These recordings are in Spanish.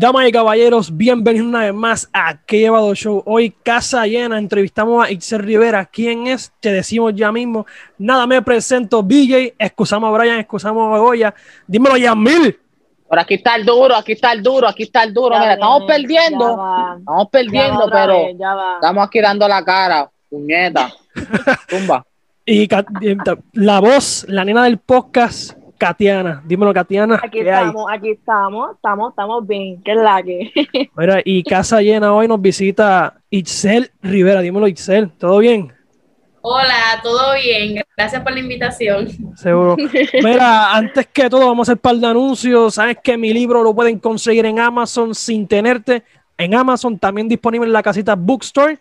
Damas y caballeros, bienvenidos una vez más a Que Llevado Show. Hoy, casa llena, entrevistamos a Itzel Rivera. ¿Quién es? Te decimos ya mismo. Nada, me presento, BJ. Excusamos a Brian, excusamos a Goya. Dímelo, Yamil. Por aquí está el duro, aquí está el duro, aquí está el duro. Mira, estamos perdiendo, estamos perdiendo, pero estamos aquí dando la cara, puñeta. Tumba. y la voz, la nena del podcast, Katiana. Dímelo, Katiana. Aquí estamos, aquí estamos, estamos, estamos bien. ¿Qué es la que? Mira, y casa llena hoy nos visita Itzel Rivera. Dímelo, Itzel. ¿Todo bien? Hola, todo bien. Gracias por la invitación. Seguro. Mira, antes que todo, vamos a hacer un par de anuncios. Sabes que mi libro lo pueden conseguir en Amazon sin tenerte. En Amazon, también disponible en la casita Bookstore,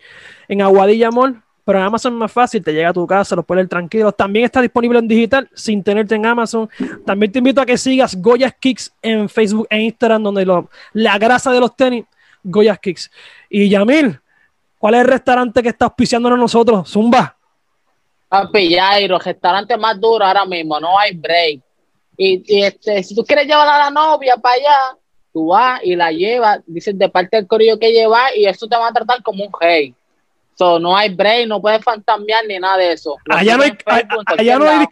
en Aguadilla Mall. Pero en Amazon es más fácil, te llega a tu casa, lo puedes leer tranquilo. También está disponible en digital sin tenerte en Amazon. También te invito a que sigas Goyas Kicks en Facebook e Instagram, donde la grasa de los tenis, Goyas Kicks. Y Yamil, ¿cuál es el restaurante que está auspiciándonos nosotros? Zumba. Papi, Jairo, restaurante más duro ahora mismo, no hay break. Y, este, si tú quieres llevar a la novia para allá, tú vas y la llevas, dices de parte del corillo que lleva y eso te va a tratar como un rey. So, no hay break, no puedes fantasmear ni nada de eso. allá no hay, allá no hay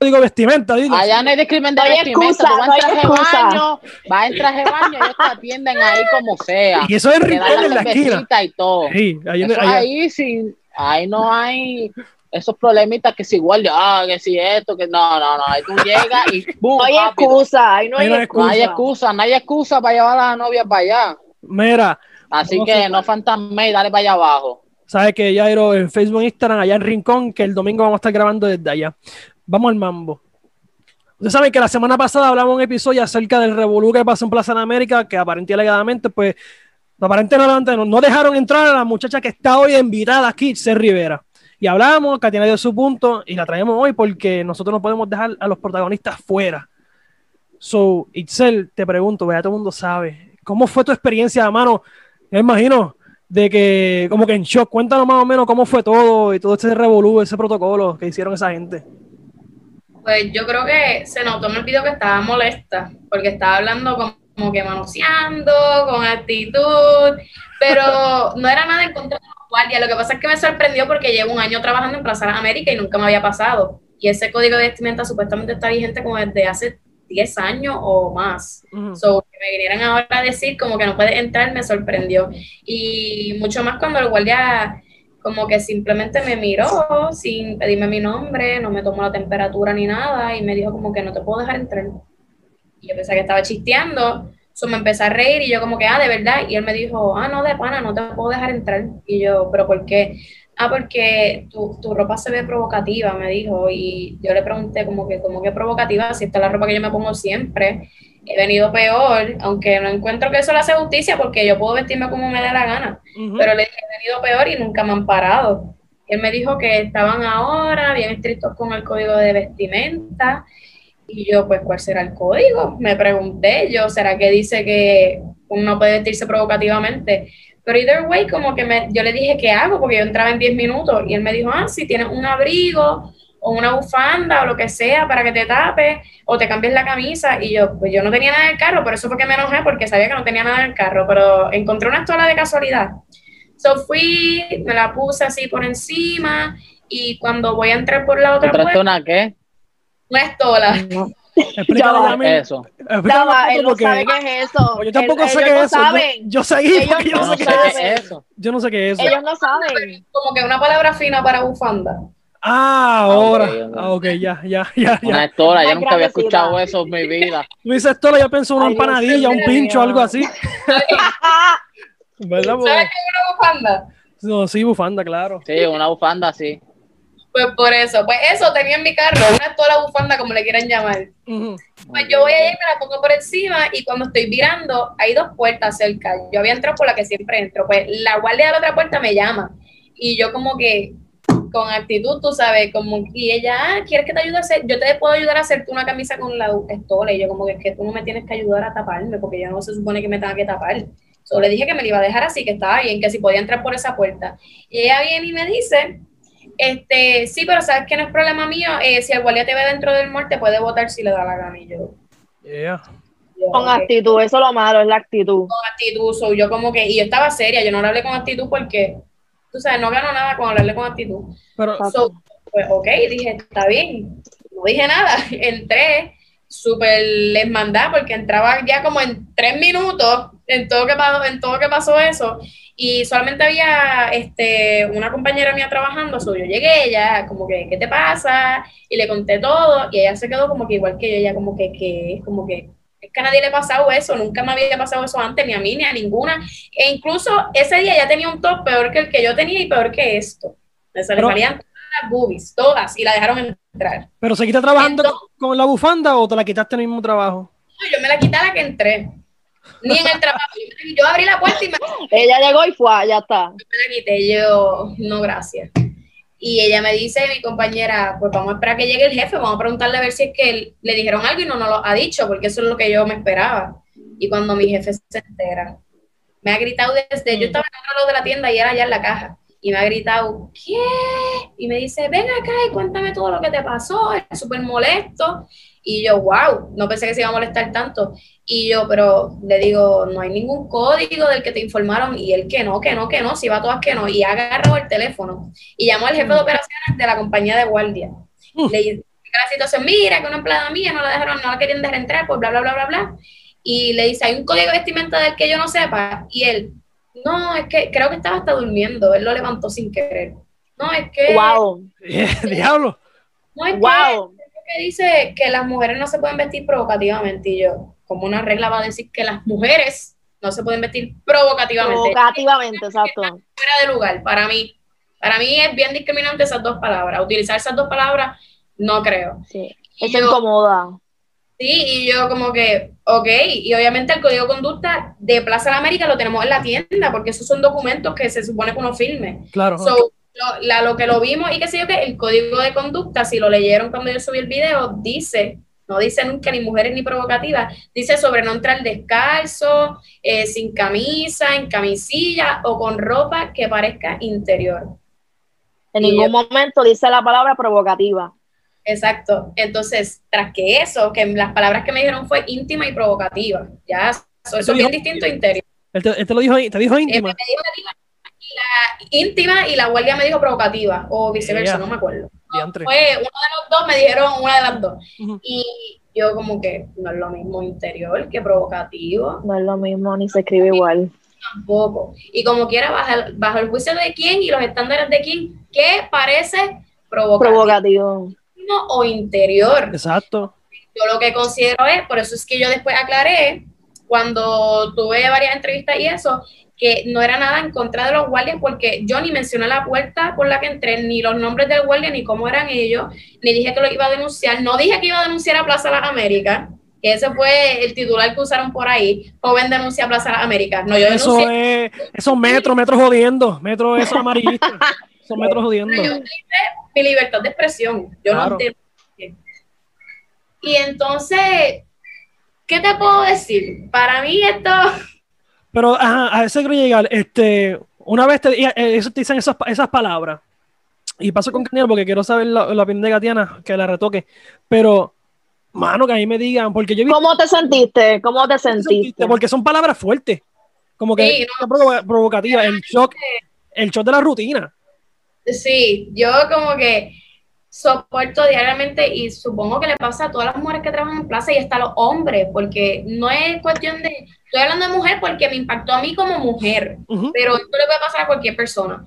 digo vestimenta, digo. Allá no hay discriminación de vestimenta, tú vas en traje de baño, vas en traje de baño y ellos te atienden ahí como sea. Y eso es rincón en la esquina. Y todo. Sí, ahí sí, ahí no hay esos problemitas que si igual ah, que si esto, que no, no, no, ahí tú llegas y boom, No hay excusa, ahí no hay, excusa. No hay excusa, no hay excusa para llevar a la novia para allá. Mira. Así que no fantasme y dale para allá abajo. Sabes que Jairo en Facebook e Instagram, allá en Rincón, que el domingo vamos a estar grabando desde allá. Vamos al mambo. Ustedes saben que la semana pasada hablamos un episodio acerca del revolú que pasó en Plaza de América, que aparentemente pues, aparentemente no, dejaron entrar a la muchacha que está hoy invitada aquí, Ser Rivera. Y hablamos, Katina dio su punto y la traemos hoy porque nosotros no podemos dejar a los protagonistas fuera. So, Itzel, te pregunto, vea, todo el mundo sabe, ¿cómo fue tu experiencia, mano? Me imagino de que, como que en shock, cuéntanos más o menos cómo fue todo y todo este revolú, ese protocolo que hicieron esa gente. Pues yo creo que se notó en el video que estaba molesta, porque estaba hablando como, que manoseando, con actitud, pero no era nada en contra lo que pasa es que me sorprendió porque llevo un año trabajando en Plaza América y nunca me había pasado. Y ese código de vestimenta supuestamente está vigente como desde hace 10 años o más. So, que me vinieran ahora a decir como que no puede entrar me sorprendió. Y mucho más cuando el guardia como que simplemente me miró sin pedirme mi nombre, no me tomó la temperatura ni nada y me dijo como que no te puedo dejar entrar. Y yo pensé que estaba chisteando So me empecé a reír y yo como que, ah, de verdad. Y él me dijo, ah, no, de pana, no te puedo dejar entrar. Y yo, pero ¿por qué? Ah, porque tu, tu ropa se ve provocativa, me dijo. Y yo le pregunté como que, como que provocativa, si esta es la ropa que yo me pongo siempre. He venido peor, aunque no encuentro que eso le hace justicia porque yo puedo vestirme como me dé la gana. Pero le dije, he venido peor y nunca me han parado. Él me dijo que estaban ahora bien estrictos con el código de vestimenta y yo, pues, ¿cuál será el código? Me pregunté yo, ¿será que dice que uno puede vestirse provocativamente? Pero either way, como que me, yo le dije, ¿qué hago? Porque yo entraba en 10 minutos y él me dijo, ah, si tienes un abrigo o una bufanda o lo que sea para que te tapes o te cambies la camisa. Y yo, pues yo no tenía nada en el carro, por eso fue que me enojé porque sabía que no tenía nada en el carro, pero encontré una estola de casualidad. So fui, me la puse así por encima y cuando voy a entrar por la otra puerta... una qué? Una estola. No. Explícame eso. él no sabe qué es eso. Yo tampoco sé qué es eso. Yo, seguí porque yo no, sé qué es eso. Yo no sé qué es eso. Ellos no saben. Como que una palabra fina para bufanda. Ah, ahora. Ah, ok, ya, ya, ya. Una estola, yo nunca había escuchado eso en mi vida. Me dice estola, yo pienso una empanadilla, un pincho, algo así. ¿Verdad? ¿Sabes qué es una bufanda? No, sí, bufanda, claro. Sí, una bufanda, sí. Pues por eso, pues eso tenía en mi carro, una toda bufanda, como le quieran llamar. Pues yo voy a ir, me la pongo por encima y cuando estoy virando, hay dos puertas cerca. Yo había entrado por la que siempre entro. Pues la guardia de la otra puerta me llama y yo como que con actitud, tú sabes, como y ella, ah, ¿quieres que te ayude a hacer? Yo te puedo ayudar a hacerte una camisa con la estola y yo como que es que tú no me tienes que ayudar a taparme porque yo no se supone que me tenga que tapar. Solo le dije que me la iba a dejar así, que estaba bien, que si podía entrar por esa puerta. Y ella viene y me dice este, sí, pero sabes que no es problema mío. Eh, si el guardia te ve dentro del mall, te puede votar si le da la gana. Y yo, Yo, Con ok, actitud, eso es lo malo, es la actitud. Con actitud, so, yo como que, y yo estaba seria, yo no le hablé con actitud porque, tú sabes, no gano nada con hablarle con actitud. Pero, So, pues ok, dije, está bien. No dije nada. Entré súper les mandaba porque entraba ya como en tres minutos en todo que pasó, en todo que pasó eso. Y solamente había este, una compañera mía trabajando, so, yo llegué, ella como que, ¿qué te pasa? Y le conté todo, y ella se quedó como que igual que yo, ella como que, que como que, es que a nadie le ha pasado eso, nunca me había pasado eso antes, ni a mí, ni a ninguna. E incluso ese día ya tenía un top peor que el que yo tenía y peor que esto. Pero- salían las boobies, todas, y la dejaron entrar. pero ¿seguiste trabajando Entonces- con, la bufanda o te la quitaste en el mismo trabajo? No, Yo me la quité a la que entré. Ni en el trabajo. Yo, yo abrí la puerta y me, Ella llegó y fue, ya está. me la quité. Yo, no, gracias. Y ella me dice, mi compañera, pues vamos a esperar que llegue el jefe, vamos a preguntarle a ver si es que él- le dijeron algo y no nos lo ha dicho, porque eso es lo que yo me esperaba. Y cuando mi jefe se entera, me ha gritado desde, yo estaba en otro lado de la tienda y era allá en la caja, y me ha gritado, ¿qué? Y me dice, ven acá y cuéntame todo lo que te pasó, es súper molesto. Y yo, wow, no pensé que se iba a molestar tanto. Y yo, pero le digo, no hay ningún código del que te informaron. Y él que no, que no, que no, si va a todas que no. Y agarró el teléfono y llamó al jefe de operaciones de la compañía de guardia. Mm. Le dice la situación, mira, que una empleada mía no la dejaron, no la querían dejar entrar, pues bla, bla, bla, bla, bla. Y le dice, hay un código de vestimenta del que yo no sepa. Y él, no, es que creo que estaba hasta durmiendo. Él lo levantó sin querer. No, es que... Wow, Diablo. No, es que wow. que dice que las mujeres no se pueden vestir provocativamente y yo, como una regla va a decir que las mujeres no se pueden vestir provocativamente, Provocativamente, exacto. fuera de lugar, para mí. Para mí es bien discriminante esas dos palabras. Utilizar esas dos palabras, no creo. Sí. Yo- incomoda. Sí, y yo como que, ok, y obviamente el código de conducta de Plaza de la América lo tenemos en la tienda, porque esos son documentos que se supone que uno firme. Claro. So, lo, la- lo que lo vimos y que sé yo que el código de conducta, si lo leyeron cuando yo subí el video, dice, no dice nunca ni mujeres ni provocativas, dice sobre no entrar descalzo, eh, sin camisa, en camisilla o con ropa que parezca interior. En ningún momento dice la palabra provocativa. Exacto. Entonces, tras que eso, que las palabras que me dijeron fue íntima y provocativa, ya, eso, eso es bien distinto interior. Él te, él te lo dijo, te dijo Eh, me íntima. dijo la íntima y la guardia me dijo provocativa, o viceversa, no me acuerdo. Fue uno de los dos, me dijeron una de las dos. Y yo como que no es lo mismo interior que provocativo, No es lo mismo, ni se escribe igual. tampoco. Y como quiera, bajo, el- bajo el juicio de quién y los estándares de quién, ¿qué parece provocativo Provocativo. O interior? Exacto. Yo lo que considero es, por eso es que yo después aclaré, cuando tuve varias entrevistas y eso, que no era nada en contra de los guardias, porque yo ni mencioné la puerta por la que entré, ni los nombres del guardia, ni cómo eran ellos, ni dije que lo iba a denunciar, no dije que iba a denunciar a Plaza Las Américas, que ese fue el titular que usaron por ahí, joven denuncia a Plaza Las Américas. No, yo Eso denuncié, es, esos metros, metros jodiendo, metros esos amarillistas, esos metros jodiendo. yo utilicé mi libertad de expresión, yo Claro. no denuncié. Y entonces, ¿qué te puedo decir? Para mí esto... Pero ajá, a ese quiero llegar. Este, una vez te, eh, eso te dicen esas, esas palabras. Y paso con Daniel porque quiero saber la, la opinión de Gatiana, que la retoque. Pero, mano, que a mí me digan, porque yo visto ¿Cómo te sentiste? ¿Cómo te sentiste? porque son palabras fuertes. Como que Sí, no. provocativas. El shock, el shock de la rutina. Sí, yo como que soporto diariamente y supongo que le pasa a todas las mujeres que trabajan en plaza y hasta a los hombres, porque no es cuestión de, estoy hablando de mujer porque me impactó a mí como mujer, pero esto le puede pasar a cualquier persona.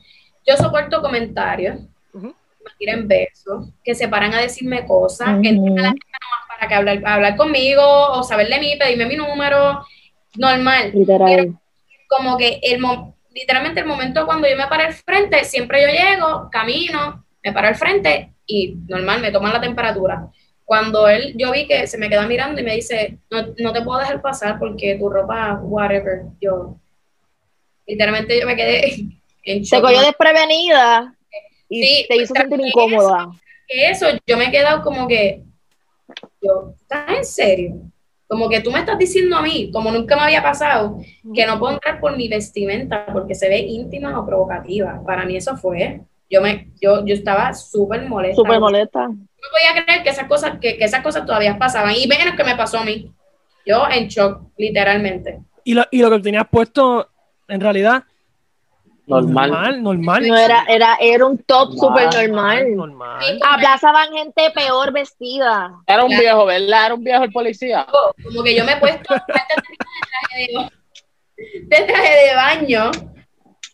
Yo soporto comentarios, Ujú. me tiren besos, que se paran a decirme cosas, que Ujú. entran a la nomás para que hablar, hablar conmigo o saber de mí, pedirme mi número, normal Literal. como que el mo- literalmente el momento cuando yo me paro al frente, siempre yo llego, camino, me paro al frente y normal, me toman la temperatura. Cuando él, yo vi que se me queda mirando y me dice, no, no te puedo dejar pasar porque tu ropa, whatever, yo, literalmente yo me quedé en Te shock. cogió ¿no? desprevenida y Sí, te hizo sentir incómoda. que eso, yo me he quedado como que, yo, ¿estás en serio? Como que tú me estás diciendo a mí, como nunca me había pasado, que no puedo entrar por mi vestimenta porque se ve íntima o provocativa. Para mí eso fue, yo me, yo, yo estaba súper molesta. Súper molesta. No podía creer que esas cosas, que, que esas cosas todavía pasaban, y menos que me pasó a mí. Yo en shock, literalmente. Y lo, y lo que tenías puesto, en realidad, Normal. normal. normal. No era, era, era un top Normal. súper normal. normal. Aplazaban gente peor vestida. Era un viejo, ¿verdad? Era un viejo el policía. Como que yo me he puesto de traje de, de traje de baño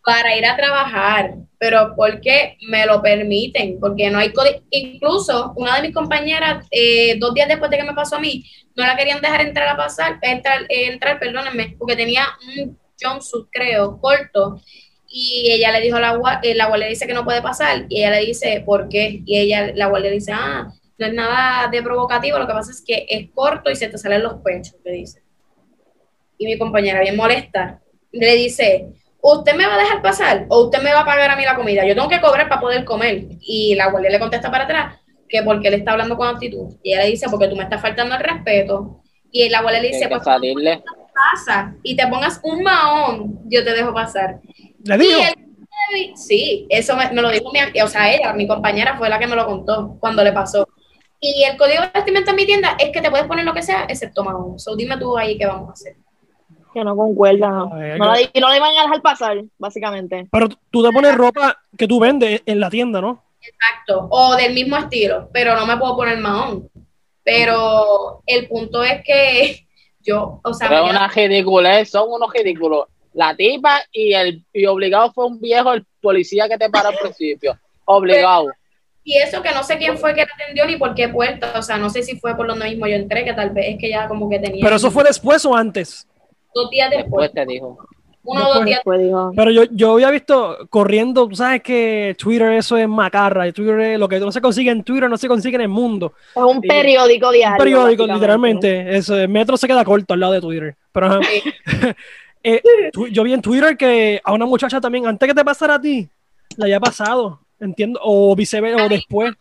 para ir a trabajar, pero porque me lo permiten, porque no hay código. Incluso una de mis compañeras, eh, dos días después de que me pasó a mí, no la querían dejar entrar a pasar, entrar, eh, entrar, perdónenme, porque tenía un jumpsuit, creo, corto. Y ella le dijo a la guardia, la guardia dice que no puede pasar, y ella le dice, ¿por qué? Y ella, la guardia dice, ah, no es nada de provocativo, lo que pasa es que es corto y se te salen los pechos, le dice. Y mi compañera, bien molesta, le dice, ¿usted me va a dejar pasar o usted me va a pagar a mí la comida? Yo tengo que cobrar para poder comer. Y la guardia le contesta para atrás que porque él está hablando con actitud. Y ella le dice, porque tú me estás faltando el respeto. Y la guardia le dice, pues pasa y te pongas un mahón, yo te dejo pasar. Le Y digo, él- sí, eso me, me lo dijo mi, o sea, ella, mi compañera fue la que me lo contó cuando le pasó. Y el código de vestimenta en mi tienda es que te puedes poner lo que sea, excepto mahón. So, dime tú ahí qué vamos a hacer. Que no concuerda. A ver, No, la, y no le iban a dejar pasar, básicamente. pero tú te pones ropa que tú vendes en la tienda, ¿no? Exacto, o del mismo estilo, pero no me puedo poner mahón. Pero el punto es que yo, o sea, Pero una ridiculez, son unos ridículos. La tipa y el y obligado fue un viejo, el policía que te paró al principio. Obligado. y eso que no sé quién fue que la atendió ni por qué puerta, o sea, no sé si fue por donde mismo yo entré, que tal vez es que ya como que tenía Pero eso fue después o antes. dos días después, Después te dijo. uno o dos días Después dijo, Pero yo, yo había visto corriendo, tú sabes que Twitter eso es macarra, Twitter es- lo que no se consigue en Twitter no se consigue en el mundo. es un periódico diario. Un periódico, literalmente. Eso, el metro se queda corto al lado de Twitter. Pero ajá. Sí. Eh, tu- yo vi en Twitter que a una muchacha también, antes que te pasara a ti, le había pasado, entiendo, o viceversa, o después.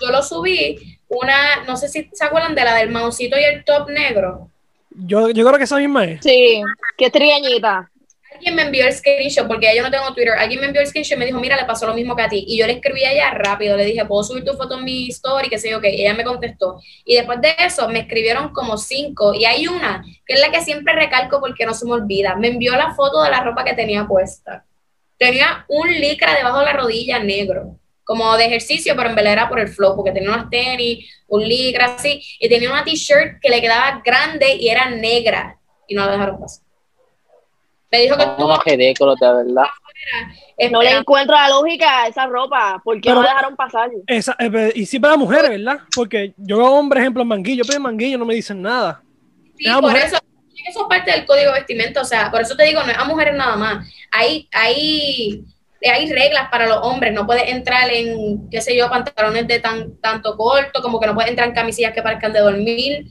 yo lo subí, una, no sé si se acuerdan de la del maucito y el top negro. Yo, yo creo que esa misma es. Sí, que trigueñita. Alguien me envió el screenshot, porque ya yo no tengo Twitter, alguien me envió el screenshot y me dijo, mira, le pasó lo mismo que a ti. Y yo le escribí a ella rápido, le dije, ¿puedo subir tu foto en mi story? Que sé yo, que ella me contestó. Y después de eso me escribieron como cinco, y hay una, que es la que siempre recalco porque no se me olvida. Me envió la foto de la ropa que tenía puesta. Tenía un licra debajo de la rodilla negro, como de ejercicio, pero en verdad era por el flow, porque tenía unas tenis, un licra así, y tenía una t-shirt que le quedaba grande y era negra, y no la dejaron pasar. Le dijo que Son estuvo unos ridículos, de verdad. No le encuentro la lógica a esa ropa. ¿Por qué Pero- no dejaron pasar? Esa, eh, y sí para mujeres, ¿verdad? Porque yo veo hombres, ejemplo, en manguillo, pero en manguillo no me dicen nada. Sí, Ah, por mujer. eso, eso es parte del código de vestimenta, o sea, por eso te digo, no es a mujeres nada más. Hay, hay, hay reglas para los hombres, no puedes entrar en, qué sé yo, pantalones de tan, tanto corto, como que no puedes entrar en camisillas que parezcan de dormir,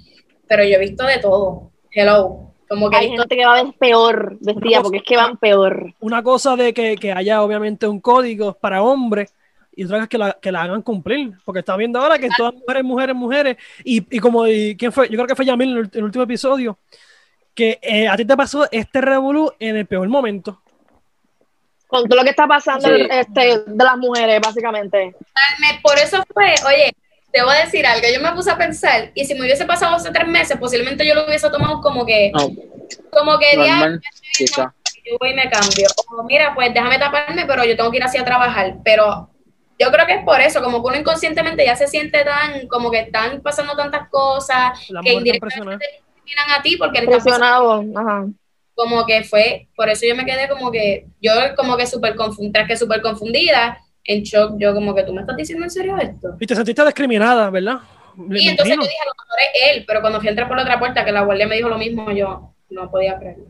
pero yo he visto de todo. Hello. Como que Hay visto- gente que va a ver peor vestida, porque es que van peor. Una cosa de que, que haya obviamente un código para hombres y otra cosa que la, que la hagan cumplir. Porque está viendo ahora que todas mujeres, mujeres, mujeres. Y, y como, y, ¿quién fue? Yo creo que fue Yamil en el, el último episodio. Que eh, a ti te pasó este revolú en el peor momento. Con todo lo que está pasando Sí. este, de las mujeres, básicamente. me- por eso fue, oye, te voy a decir algo, yo me puse a pensar, y si me hubiese pasado hace tres meses, posiblemente yo lo hubiese tomado como que, No, como que normal, quizá. yo voy y me cambio. O mira, pues déjame taparme, pero yo tengo que ir así a trabajar. Pero yo creo que es por eso, como que uno inconscientemente ya se siente tan, como que están pasando tantas cosas La que indirectamente discriminan a ti porque le están pasando Presionado. Ajá. como que fue, por eso yo me quedé como que, yo como que súper confundida, que súper confundida, en shock, yo como que tú me estás diciendo en serio esto. Y te sentiste discriminada, ¿verdad? Y entonces imagino. yo dije, a lo mejor es él, pero cuando fui a entrar por la otra puerta, que la guardia me dijo lo mismo, yo no podía creerlo.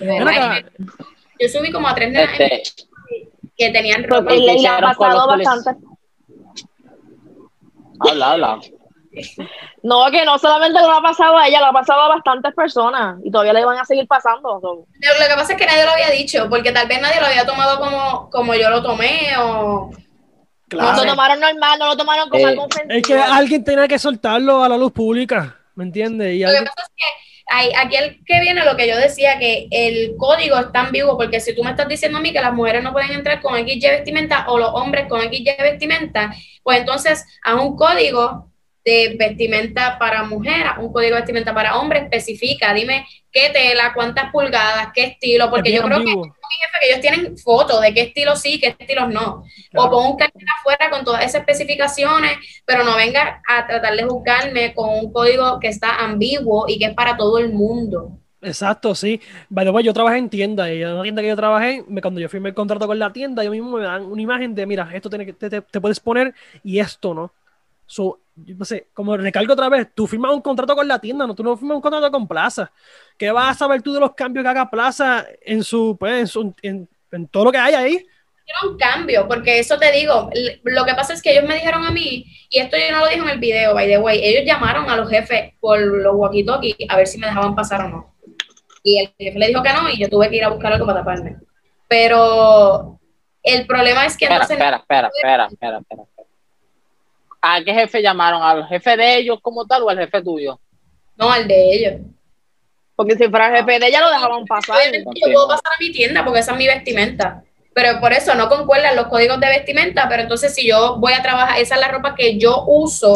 Ven acá, Yo subí como a tres nenas Este, que tenían Pero ropa. ¿Y le, ha pasado bastante. habla, habla. No, que no solamente le ha pasado a ella, le ha pasado a bastantes personas y todavía le van a seguir pasando. so. Lo, lo que pasa es que nadie lo había dicho, porque tal vez nadie lo había tomado como, como yo lo tomé o... No lo tomaron normal, no lo tomaron como Eh, algo ofensivo. Es que alguien tenía que soltarlo a la luz pública, ¿me entiendes? Y Lo que pasa es que hay, aquí el que viene lo que yo decía, que el código es tan vivo, porque si tú me estás diciendo a mí que las mujeres no pueden entrar con XY vestimenta o los hombres con XY vestimenta, pues entonces a un código de vestimenta para mujer, un código de vestimenta para hombre, especifica, dime qué tela, cuántas pulgadas, qué estilo, porque yo creo que, que ellos tienen fotos de qué estilo sí, qué estilos no. O pon un cartel afuera con todas esas especificaciones, pero no venga a tratar de juzgarme con un código que está ambiguo y que es para todo el mundo. Exacto, sí. By the way, yo trabajé en tienda y en una tienda que yo trabajé, cuando yo firmé el contrato con la tienda, yo mismo me dan una imagen de, mira, esto tiene que, te, te, puedes poner y esto no. So, no sé, como recalco otra vez, tú firmas un contrato con la tienda, no, tú no firmas un contrato con Plaza. ¿Qué vas a saber tú de los cambios que haga Plaza en su, pues, en, en, todo lo que hay ahí? un cambio, porque eso te digo, lo que pasa es que ellos me dijeron a mí, y esto yo no lo dije en el video, by the way, ellos llamaron a los jefes por los walkie-talkie a ver si me dejaban pasar o no. Y el jefe le dijo que no, y yo tuve que ir a buscar algo para taparme. Pero el problema es que espera, Espera, espera, espera, espera, espera. ¿A qué jefe llamaron? ¿Al jefe de ellos como tal o al jefe tuyo? No, al de ellos. Porque si fuera el jefe de ella lo dejaban pasar. Yo puedo pasar a mi tienda porque esa es mi vestimenta. Pero por eso no concuerdan los códigos de vestimenta, pero entonces si yo voy a trabajar, esa es la ropa que yo uso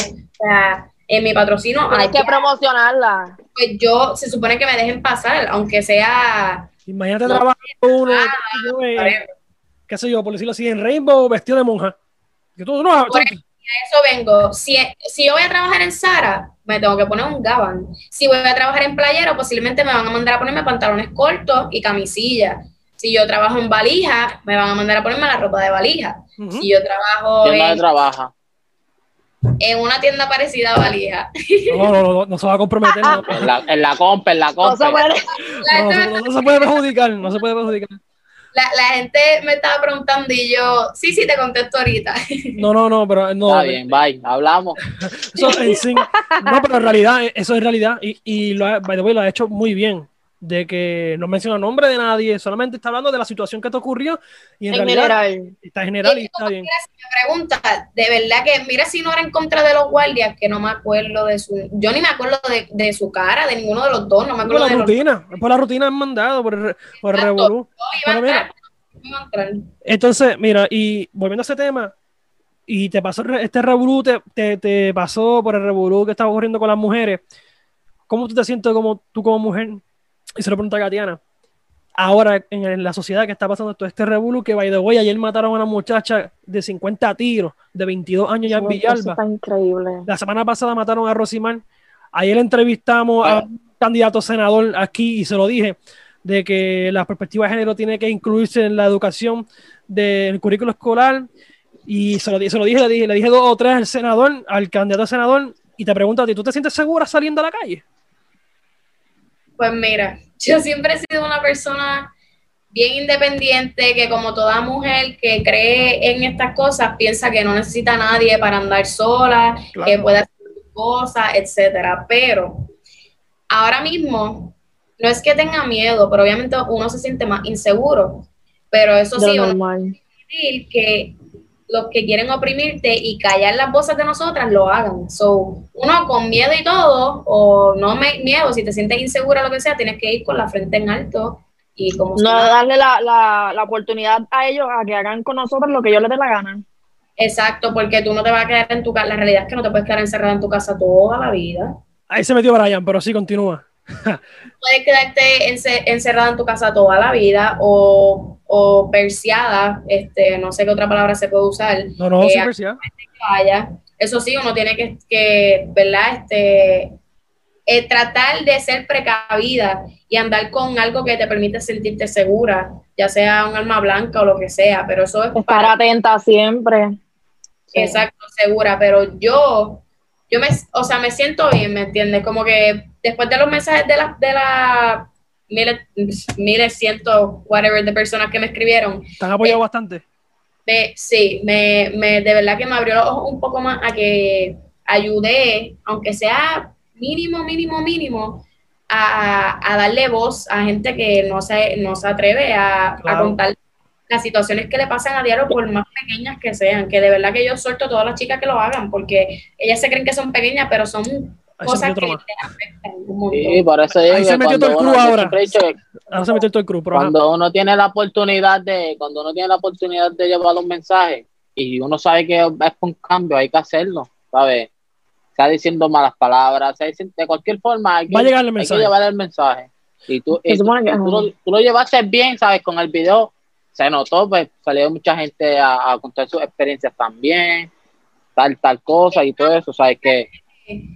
en mi patrocinio. Hay que promocionarla. Pues yo, se supone que me dejen pasar, aunque sea... Imagínate trabajar uno, qué sé yo, por decirlo así, en Rainbow vestido de monja. Que tú no, eso vengo. Si, si yo voy a trabajar en Sara, me tengo que poner un gabán. Si voy a trabajar en playero, posiblemente me van a mandar a ponerme pantalones cortos y camisilla. Si yo trabajo en valija, me van a mandar a ponerme la ropa de valija. Si yo trabajo en, trabaja? en una tienda parecida a valija. No, no, no, no, se va a comprometer. en, la, en la compra, en la compra. No se puede, no se puede perjudicar, no se puede perjudicar la, la, gente me estaba preguntando y yo, sí, sí, te contesto ahorita. No, no, no, pero no. Está bien, bye, hablamos. No, pero en realidad, eso es realidad y, y lo, by the way, lo ha hecho muy bien de que no menciona nombre de nadie, solamente está hablando de la situación que te ocurrió y en, realidad general. está general y está bien. Me pregunta, de verdad que mira si no era en contra de los guardias, que no me acuerdo de su, yo ni me acuerdo de, de su cara, de ninguno de los dos, no me acuerdo por la de rutina, por la rutina han mandado, por el, por el revolú. entonces, mira, y volviendo a ese tema, y te pasó este revolú, te, te, te pasó por el revolú que estaba ocurriendo con las mujeres, ¿cómo tú te sientes como tú como mujer? Y se lo pregunta a Katiana. Ahora, en la sociedad que está pasando todo este revuelo, que by the way, ayer mataron a una muchacha de 50 tiros, de 22 años ya en Villalba. Está increíble. La semana pasada mataron a Rosimar. Ayer entrevistamos a un candidato senador aquí y se lo dije, de que la perspectiva de género tiene que incluirse en la educación del currículo escolar. Y se lo, se lo dije, le dije, le dije dos o tres al senador, al candidato a senador, y te pregunto a ti, ¿tú te sientes segura saliendo a la calle? Pues mira, yo siempre he sido una persona bien independiente, que como toda mujer que cree en estas cosas, piensa que no necesita a nadie para andar sola, que puede hacer cosas, etcétera. Pero ahora mismo, no es que tenga miedo, pero obviamente uno se siente más inseguro. Pero eso sí, uno que los que quieren oprimirte y callar las voces de nosotras lo hagan. So, uno con miedo y todo, o no me, miedo, si te sientes insegura, lo que sea, tienes que ir con la frente en alto y como... No darle la, la, la, oportunidad a ellos a que hagan con nosotros lo que ellos les dé la gana. Exacto, porque tú no te vas a quedar en tu casa, la realidad es que no te puedes quedar encerrada en tu casa toda la vida. Ahí se metió Brian, pero sí continúa. puedes quedarte encerrada en tu casa toda la vida o o perseada, este, no sé qué otra palabra se puede usar. No, no, sí, perseada. Eso sí, uno tiene que, que ¿verdad? Este, eh, tratar de ser precavida y andar con algo que te permite sentirte segura, ya sea un alma blanca o lo que sea, pero eso es... Estar para... atenta siempre. Exacto, segura, pero yo, yo me, o sea, me siento bien, ¿me entiendes? Como que después de los mensajes de la, de la miles, miles, cientos, whatever, de personas que me escribieron. ¿Te han apoyado eh, bastante? sí, me, me, de verdad que me abrió los ojos un poco más a que ayudé, aunque sea mínimo, mínimo, mínimo, a, a darle voz a gente que no se, no se atreve a, a contar las situaciones que le pasan a diario, por más pequeñas que sean, que de verdad que yo suelto a todas las chicas que lo hagan, porque ellas se creen que son pequeñas, pero son cosas que afectan Sí, por eso Ahí se metió todo el crew ahora. ahora se metió todo el crew, cuando uno tiene la oportunidad de, cuando uno tiene la oportunidad de llevar un mensaje y uno sabe que es un cambio, hay que hacerlo, ¿sabes? sea diciendo malas palabras, sea diciendo, de cualquier forma, hay que, Va a llegar el hay que mensaje. llevar el mensaje. Y tú, y tú, supone que- tú lo, tú lo llevaste bien, ¿sabes? Con el video se notó, pues salió mucha gente a, a contar sus experiencias también, tal, tal cosa y todo eso, ¿sabes? Que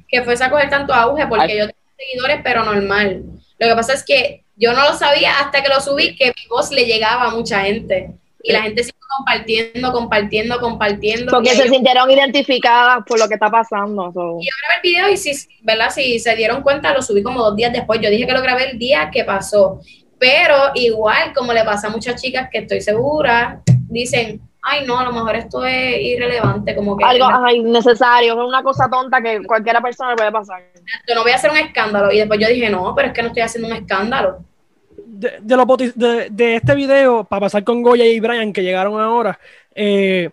que fuese a coger tanto auge porque Ay. yo tengo seguidores, pero normal. Lo que pasa es que yo no lo sabía hasta que lo subí, que mi voz le llegaba a mucha gente. Y la gente sigue compartiendo, compartiendo, compartiendo. Porque se sintieron identificadas por lo que está pasando. so. y yo grabé el video y si, ¿verdad? si se dieron cuenta, lo subí como dos días después. Yo dije que lo grabé el día que pasó. Pero igual, como le pasa a muchas chicas que estoy segura, dicen, ay no, a lo mejor esto es irrelevante, como que Algo ajá, innecesario, es una cosa tonta que cualquiera persona le puede pasar. yo no voy a hacer un escándalo. Y después yo dije, no, pero es que no estoy haciendo un escándalo. de, de, lo de- de este video, para pasar con Goya y Brian, que llegaron ahora, eh,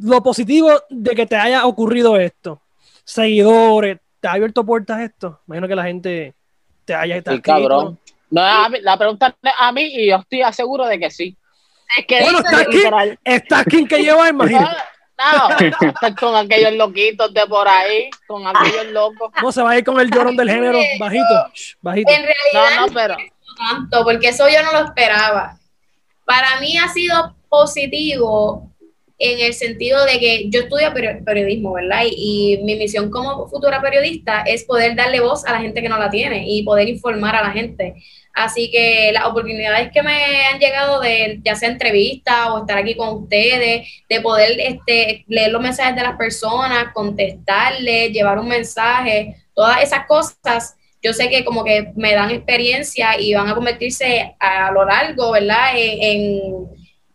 lo positivo de que te haya ocurrido esto, seguidores, te ha abierto puertas esto. Imagino que la gente te haya sí, escrito. cabrón. No, a mí- la pregunta es a mí y yo estoy seguro de que sí. Es que Bueno, está aquí. literal. Está quien que lleva, imagino. No, estar con aquellos loquitos de por ahí, con aquellos locos. No se va a ir con el llorón del género bajito. bajito. En realidad, No, no, pero tanto, porque eso yo no lo esperaba. Para mí ha sido positivo en el sentido de que yo estudio peri- periodismo, ¿verdad? Y, mi misión como futura periodista es poder darle voz a la gente que no la tiene y poder informar a la gente. Así que las oportunidades que me han llegado de ya sea entrevistas o estar aquí con ustedes, de poder este, leer los mensajes de las personas, contestarles, llevar un mensaje, todas esas cosas, yo sé que como que me dan experiencia y van a convertirse a lo largo, ¿verdad? En, en,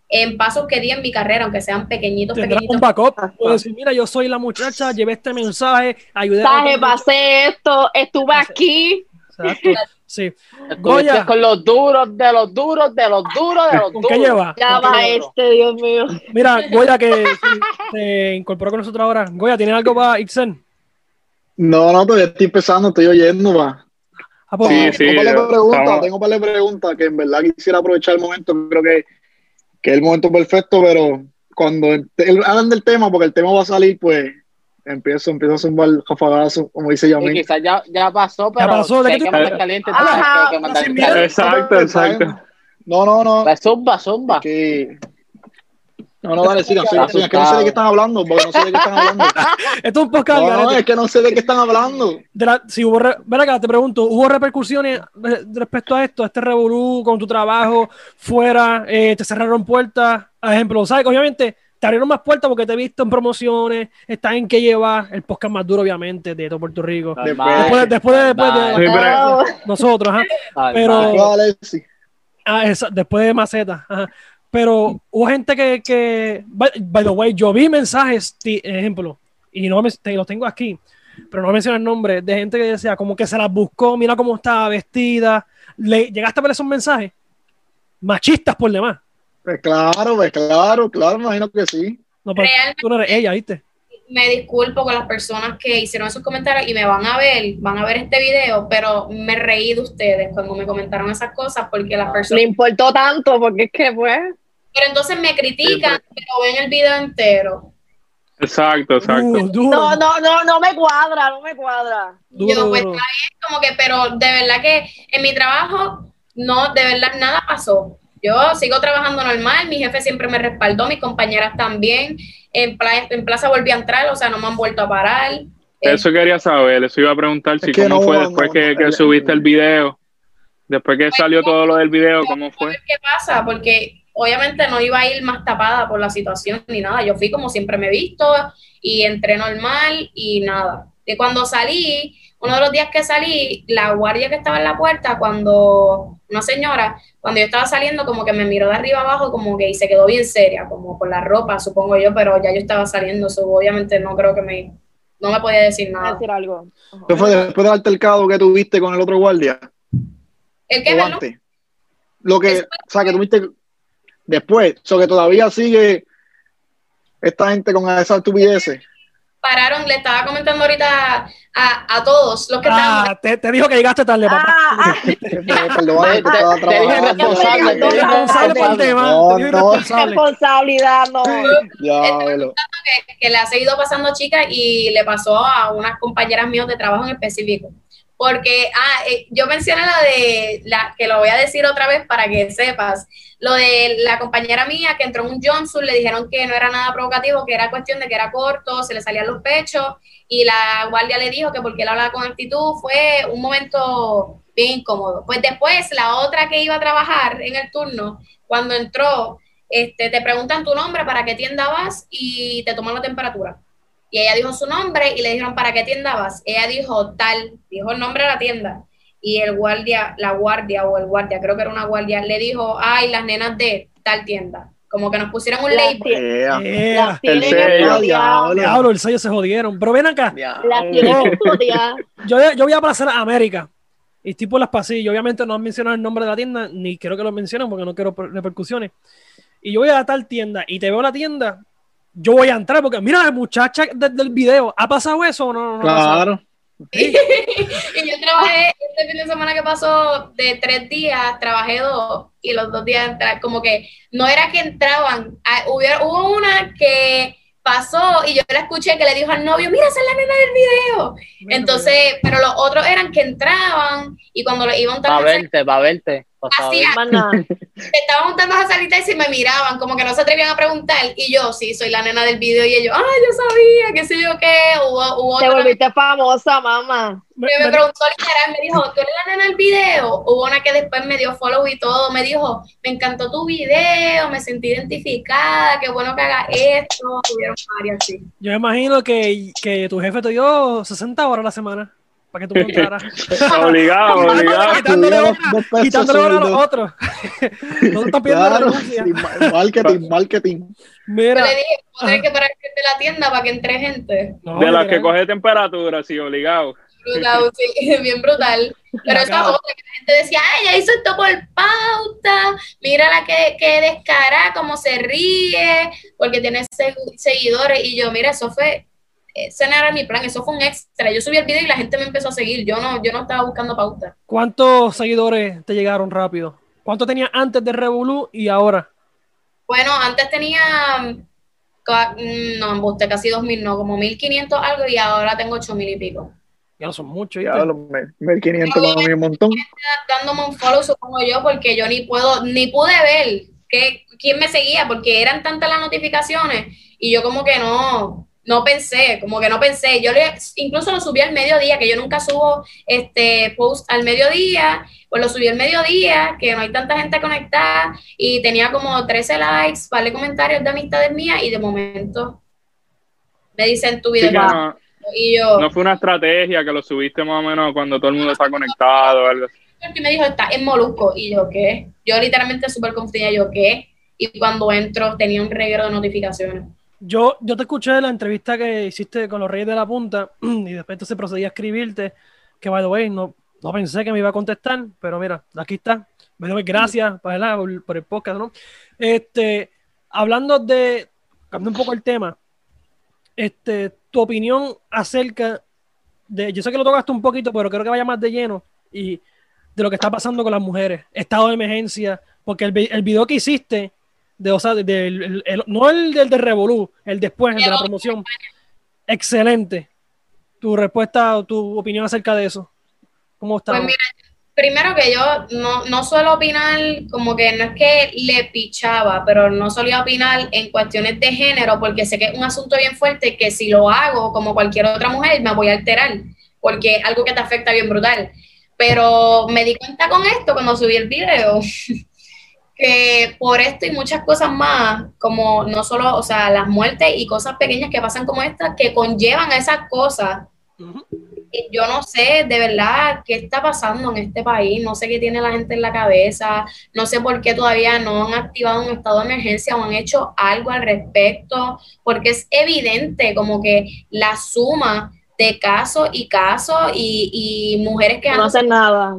en pasos que di en mi carrera, aunque sean pequeñitos, pequeñitos. un backup. Puedes decir, mira, yo soy la muchacha, llevé este mensaje, ayudé a Mensaje, pasé esto, estuve aquí. Exacto. Sí. Goya. con los duros, de los duros, de los duros, de los ¿Con duros. qué lleva? Ya ¿Con va este, Dios mío. Mira, Goya, que se incorporó con nosotros ahora. Goya, ¿tiene algo para Ixen? No, no, todavía estoy empezando, estoy oyendo, va. Ah, pues, Sí, sí. tengo un par de yo- preguntas, estamos- tengo un par de preguntas que en verdad quisiera aprovechar el momento, creo que, que es el momento perfecto, pero cuando el- el- hablan del tema, porque el tema va a salir, pues empiezo, empiezo a zumbar jafagazo, como dice Y Yamil. quizás ya, ya pasó, pero pasó, ¿de sé qué tú que esperas? caliente, Ajá, que, que caliente. Exacto, exacto. No, no, no. Pues zumba, zumba. Que... No, no, dale, sigan, sigan, sigan, es que no sé de qué están hablando, porque no sé de qué están hablando. esto es un podcast. No, es que no sé de qué están hablando. De la- si hubo re- ven acá, te pregunto, ¿hubo repercusiones re- respecto a esto, a este revolú con tu trabajo fuera? Eh, ¿Te cerraron puertas? Por ejemplo, ¿sabes? Obviamente te abrieron más puertas porque te he visto en promociones, estás en que lleva el podcast más duro, obviamente, de todo Puerto Rico. Después, después de, después nosotros, ajá. Pero-. Ah, esa- después de Maceta. Ajá. Pero hubo gente que, que by, by the way, yo vi mensajes, ejemplo, y no me, te- los tengo aquí, pero no menciono el nombre, de gente que decía como que se las buscó, mira cómo estaba vestida. Le, ¿Llegaste a ver esos mensajes? Machistas por demás. Pues claro, pues claro, claro, imagino que sí. No, pero tú no eres ella, ¿viste? Me disculpo con las personas que hicieron esos comentarios y me van a ver, van a ver este video, pero me reí de ustedes cuando me comentaron esas cosas porque las le personas... importó tanto porque es que pues Pero entonces me critican, pero ven el video entero. Exacto, exacto. Uh, no, no, no, no me cuadra, no me cuadra. duro, Yo, pues, duro. Como que, pero de verdad que en mi trabajo, no, de verdad nada pasó. Yo sigo trabajando normal, mi jefe siempre me respaldó, mis compañeras también. En, pla- en plaza volví a entrar, o sea, no me han vuelto a parar. Eso quería saber, eso iba a preguntar si cómo no, fue no, después no, que, no, que el- subiste el video, después que salió todo lo del video, cómo fue. qué pasa, porque obviamente no iba a ir más tapada por la situación ni nada. Yo fui como siempre me he visto y entré normal y nada. Y cuando salí, uno de los días que salí, la guardia que estaba en la puerta, cuando una señora, cuando yo estaba saliendo, como que me miró de arriba abajo, como que y se quedó bien seria, como por la ropa, supongo yo, pero ya yo estaba saliendo, eso obviamente no creo que me, no me podía decir nada. decir algo. ¿Qué fue después del altercado que tuviste con el otro guardia? ¿El qué, ¿O Belén? antes? Lo que, o sea, que tuviste después, o sea, que todavía sigue esta gente con esas estupideces. Pararon, le estaba comentando ahorita a, a todos los que estaban. Ah, te, te dijo que llegaste tarde, papá. Ah, ah, Perdón, Te- te- te dije trabajando. responsable, te dije Responsable por el tema. Responsabilidad, no. Que, que le ha seguido pasando chicas y le pasó a unas compañeras mías de trabajo en específico. Porque, ah, eh, yo mencioné la de, la, que lo voy a decir otra vez para que sepas, lo de la compañera mía que entró en un jumpsuit, le dijeron que no era nada provocativo, que era cuestión de que era corto, se le salían los pechos, y la guardia le dijo que porque él hablaba con actitud fue un momento bien incómodo. Pues después, la otra que iba a trabajar en el turno, cuando entró, este, te preguntan tu nombre, para qué tienda vas, y te toman la temperatura. Y ella dijo su nombre y le dijeron, ¿para qué tienda vas? Ella dijo tal, dijo el nombre de la tienda. Y el guardia, la guardia o el guardia, creo que era una guardia, le dijo, ay, las nenas de tal tienda. Como que nos pusieron un Las label. Yeah. Las tienen sello, diablo. Diablo, el sello se jodieron. Pero ven acá, yo, yo voy a pasar a América. Y estoy por las pasillas. Obviamente no han mencionado el nombre de la tienda, ni quiero que lo mencionen porque no quiero per- repercusiones. Y yo voy a tal tienda y te veo la tienda, yo voy a entrar porque mira la muchacha de- del video, ¿ha pasado eso o no? Claro. y yo trabajé este fin de semana que pasó de tres días, trabajé dos y los dos días entra- como que no era que entraban, hubiera- hubo una que pasó y yo la escuché que le dijo al novio, mira, esa es la nena del video. Entonces, pero los otros eran que entraban y cuando le iban Para a verte, para verte. Hacía- nada. estaban juntando a salita y se me miraban, como que no se atrevían a preguntar. Y yo, sí, soy la nena del video. Y ellos, ay, yo sabía, qué sé yo qué. Hubo, hubo Te volviste famosa, mamá. Me- que me preguntó literal, me dijo, ¿tú eres la nena del video? Hubo una que después me dio follow y todo, me dijo, me encantó tu video, me sentí identificada, qué bueno que hagas esto, tuvieron varias, sí. yo me imagino que, que tu jefe te dio 60 horas a la semana para que tú montaras. Obligado, obligado. Quitándole pesos quitándole a los otros. no estás pidiendo Claro. renuncia. Marketing, marketing. Yo Mira. le dije, a tener que parar de la tienda para que entre gente. No, De las que coge temperatura, sí, obligado. Brutal, sí, bien brutal. Pero esa otra que la gente decía, ay, ella hizo esto por pauta, mírala que, que descara, cómo se ríe, porque tiene se- seguidores. Y yo, mira, eso fue, ese no era mi plan, eso fue un extra. Yo subí el video y la gente me empezó a seguir. Yo no, yo no estaba buscando pauta. ¿Cuántos seguidores te llegaron rápido? ¿Cuánto tenías antes de Revolu y ahora? Bueno, antes tenía, mm, no, embuste, casi 2000, no, como 1500 algo, y ahora tengo 8000 y pico. Ya no son muchos. Diablo, me- 1500 para mí un montón. dándome un follow, supongo yo, porque yo ni puedo, ni pude ver que, quién me seguía, porque eran tantas las notificaciones y yo como que no, no pensé, como que no pensé. Yo le, incluso lo subí al mediodía, que yo nunca subo este post al mediodía, pues lo subí al mediodía, que no hay tanta gente conectada y tenía como 13 likes, vale comentarios de amistades mías y de momento me dicen tu video que va", no, y yo... no fue una estrategia que lo subiste más o menos cuando todo el mundo está conectado o algo así. que me dijo, está en Molusco. Y yo, ¿qué? Yo literalmente súper confundida, yo, ¿qué? Y cuando entro tenía un reguero de notificaciones. Yo, yo te escuché la entrevista que hiciste con los Reyes de la Punta y después entonces procedí a escribirte que, by the way, no, no pensé que me iba a contestar, pero mira, aquí está. Gracias ¿verdad? por, por el podcast, ¿no? Este, hablando de, cambiando un poco el tema, este, tu opinión acerca de, yo sé que lo tocaste un poquito, pero creo que vaya más de lleno y de lo que está pasando con las mujeres, estado de emergencia, porque el, el video que hiciste, de, o sea, de- del- el- el- no el del de Revolú, el después, el de la promoción, excelente. Tu respuesta tu opinión acerca de eso. ¿Cómo está? Pues mira, primero que yo no, no suelo opinar, como que no es que le pichaba, pero no solía opinar en cuestiones de género, porque sé que es un asunto bien fuerte que si lo hago como cualquier otra mujer me voy a alterar, porque es algo que te afecta bien brutal. Pero me di cuenta con esto cuando subí el video, que por esto y muchas cosas más, como no solo, o sea, las muertes y cosas pequeñas que pasan como estas, que conllevan a esas cosas, y yo no sé de verdad qué está pasando en este país, no sé qué tiene la gente en la cabeza, no sé por qué todavía no han activado un estado de emergencia o han hecho algo al respecto, porque es evidente como que la suma de casos y casos y, y mujeres que No han hacen nada.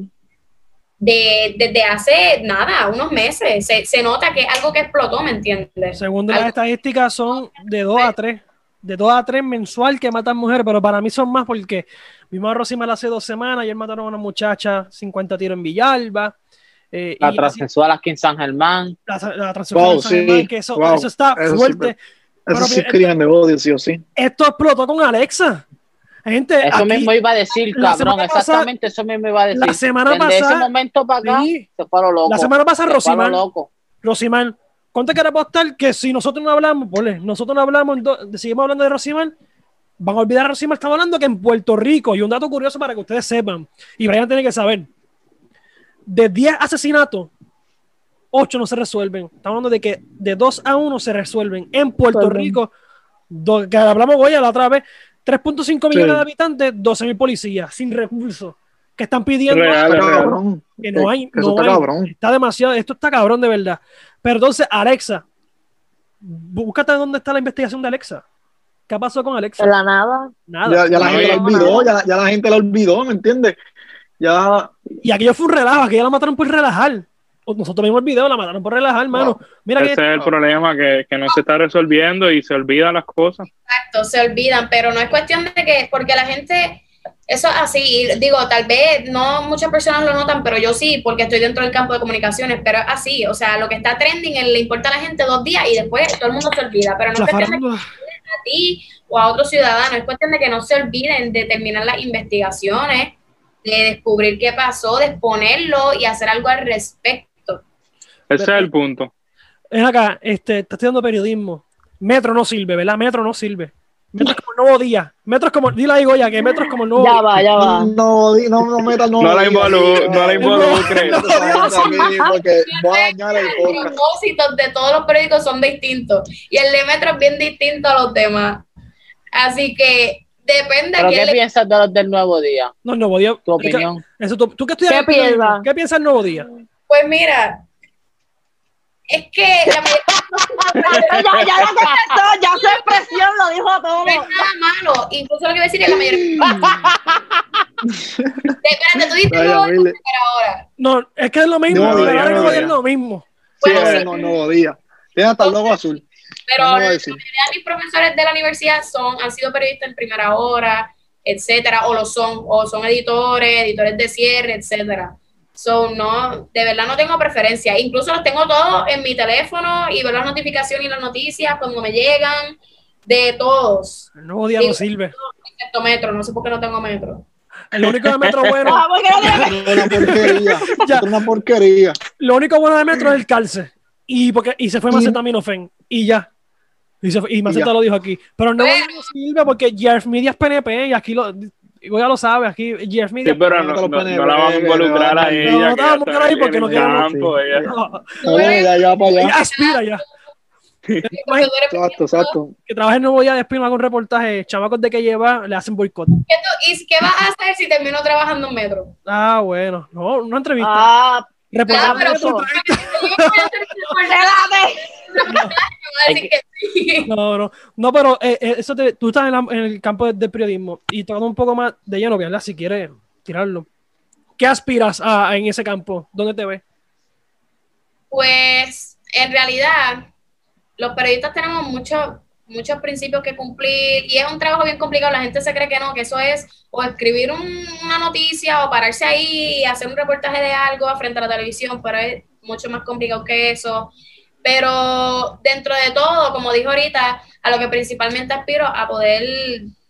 De, desde hace nada, unos meses, se, se nota que es algo que explotó, ¿me entiendes? Según las estadísticas, son de 2 a 3 de dos a tres mensual que matan mujeres, pero para mí son más porque vimos a Rosimar hace dos semanas, ayer mataron a una muchacha, 50 tiros en Villalba. eh, La y transexual aquí en San Germán. la, la transexual Wow, en San Germán, sí, que eso, wow, eso está eso sí, fuerte. Eso Pero sí es mira, crimen de odio, sí o sí. Esto explotó con Alexa. Gente, Eso aquí- mismo iba a decir, cabrón. pasada- Exactamente eso mismo iba a decir. la semana Desde ese pasada- momento para acá, Sí. se fue a lo loco. La semana pasada, loco. Rosimar, ¿cuánto quiere apostar que si nosotros no hablamos, ponle, nosotros no hablamos, seguimos hablando de Rosimar, van a olvidar a Rosimar, estamos hablando que en Puerto Rico, y un dato curioso para que ustedes sepan, y Brian tiene que saber, de 10 asesinatos, 8 no se resuelven. Estamos hablando de que de 2 a 1 se resuelven. En Puerto. Rico, do- que hablamos hoy a la otra vez, 3.5 millones Sí. de habitantes, 12 mil policías, sin recursos, que están pidiendo Real, Está es real. cabrón. que no hay, Eso no está hay. cabrón. Está demasiado, esto está cabrón de verdad. Pero entonces, Alexa, búscate dónde está la investigación de Alexa. ¿Qué pasó con Alexa? De la nada. Nada. Ya, ya la No, gente la olvidó, ya, ya la gente la olvidó, ¿me entiendes? Ya, Y aquello fue un relajo, aquello la mataron por relajar. O Nosotros vimos el video, la mataron por relajar, hermano. Wow. Mira que Ese es el problema, que, que no se está resolviendo y se olvidan las cosas. Exacto, se olvidan, pero no es cuestión de que, porque la gente, eso es así, y digo, tal vez no muchas personas lo notan, pero yo sí, porque estoy dentro del campo de comunicaciones, pero es así, o sea, lo que está trending le importa a la gente dos días y después todo el mundo se olvida, pero no la es cuestión de farándula. a ti o a otro ciudadano, es cuestión de que no se olviden de terminar las investigaciones, de descubrir qué pasó, de exponerlo y hacer algo al respecto. Ese es el punto. Es acá, este, está estudiando periodismo. Metro no sirve, ¿verdad? Metro no sirve. Metro es como el nuevo día. Metro es como, dile ahí, Goya, que Metro es como el nuevo Ya va, ya va. no, no, no metas no. No la digas. involu- no la involucres. No, no, no, porque voy a dañar el Los propósitos de todos los periódicos son distintos y el de Metro es bien distinto a los demás. Así que depende a ¿Pero quién qué le piensas de los del nuevo día? No, el nuevo día. Tu opinión. Eso, tú, ¿tú qué estudias? ¿Qué piensas? ¿Qué piensas el nuevo día? Pues mira, es que la mayoría ya, ya, ya lo contestó, ya su expresión lo dijo todo. no es nada malo. Incluso lo que voy a decir es la mayoría. Espérate, tú dices Vaya, nuevo Mile. día ahora. No, es que es lo mismo. Nuevo día, nuevo día es lo mismo. Sí, Bueno, sí. no, nuevo día. Tiene hasta el logo azul. Pero a la mayoría de mis profesores de la universidad son, han sido periodistas en primera hora, etcétera, o lo son, o son editores, editores de cierre, etcétera. So, no, de verdad no tengo preferencia. Incluso los tengo todos en mi teléfono y veo las notificaciones y las noticias cuando me llegan, de todos. El nuevo día Sí. no sirve. Excepto metro, no sé por qué no tengo metro. El único de Metro bueno, Ah, ¿por qué no tiene- Una porquería. Ya. Una porquería. lo único bueno de Metro es el calce. Y, porque, y se fue Macetaminofen. Y ya. Y, se fue- y Maceta lo dijo aquí. Pero no, Bueno. no sirve porque GF Media es PNP y aquí lo. Ya lo sabe, aquí GF Media. Sí, pero no, no, no la vamos a involucrar a ella. No, no que vamos a involucrar ahí porque no queremos- campo, ella- No, Oye, ya, ya para aspira ya. Exacto, exacto. Que trabaja en Nuevo Día de Espino, haga un reportaje, chamacos de que lleva, le hacen boicot. ¿Qué tú- ¿Y qué vas a hacer si termino trabajando en metro? Ah, bueno. No, una entrevista. Ah, De. No, no, no, pero eh, eh, eso te- tú estás en, la- en el campo de- del periodismo y tocando un poco más de lleno, ¿verdad? Si quieres tirarlo. ¿Qué aspiras a, a- en ese campo? ¿Dónde te ves? Pues en realidad los periodistas tenemos muchos muchos principios que cumplir y es un trabajo bien complicado. La gente se cree que no, que eso es o escribir un- una noticia o pararse ahí y hacer un reportaje de algo frente a la televisión, pero es mucho más complicado que eso. Pero dentro de todo, como dijo ahorita, a lo que principalmente aspiro a poder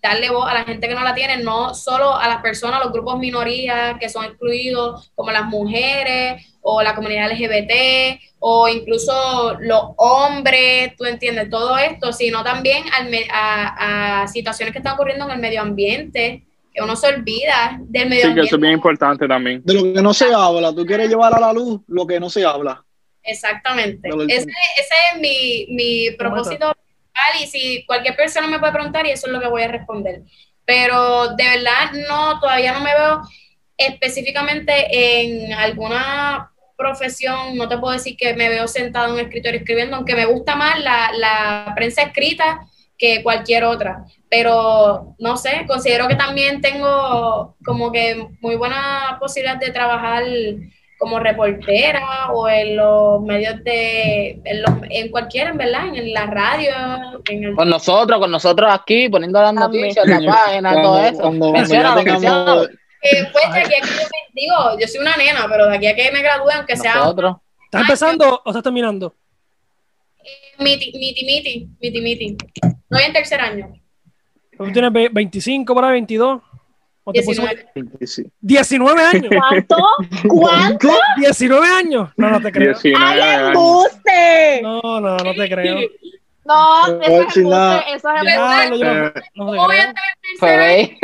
darle voz a la gente que no la tiene, no solo a las personas, los grupos minorías que son excluidos, como las mujeres o la comunidad LGBT o incluso los hombres, tú entiendes, todo esto, sino también al me- a, a situaciones que están ocurriendo en el medio ambiente, que uno se olvida del medio Sí, que ambiente. eso es bien importante también. De lo que no se habla, tú quieres llevar a la luz lo que no se habla. Exactamente. Ese, ese es mi, mi propósito y si cualquier persona me puede preguntar y eso es lo que voy a responder. Pero de verdad no, todavía no me veo específicamente en alguna profesión, no te puedo decir que me veo sentado en un escritorio escribiendo, aunque me gusta más la, la prensa escrita que cualquier otra. Pero no sé, considero que también tengo como que muy buena posibilidad de trabajar como reportera o en los medios de, en, los, en cualquiera, verdad, en la radio, en el... Con nosotros, con nosotros aquí, poniendo las También. noticias, la página, todo Cuando, eso. cuando, tengamos, Eh, pues de aquí a que yo me, digo, yo soy una nena, pero de aquí a que me gradúe, aunque sea Nosotros. ¿Estás empezando o estás terminando? miti, miti, miti, miti, miti. No voy en tercer año. ¿Tú tienes ve- 25 para 22? ¿O te pusimos 19. sí. 19 años? ¿Cuánto? ¿Cuánto? 19 años. No, no te creo. 19 ¡Ay, años. embuste! No, no, no te creo. No, No, eso es embuste, eso es Ya, embuste. yo no, Eh, no te ¿Cómo voy a creo. estar en tercer año? Febe.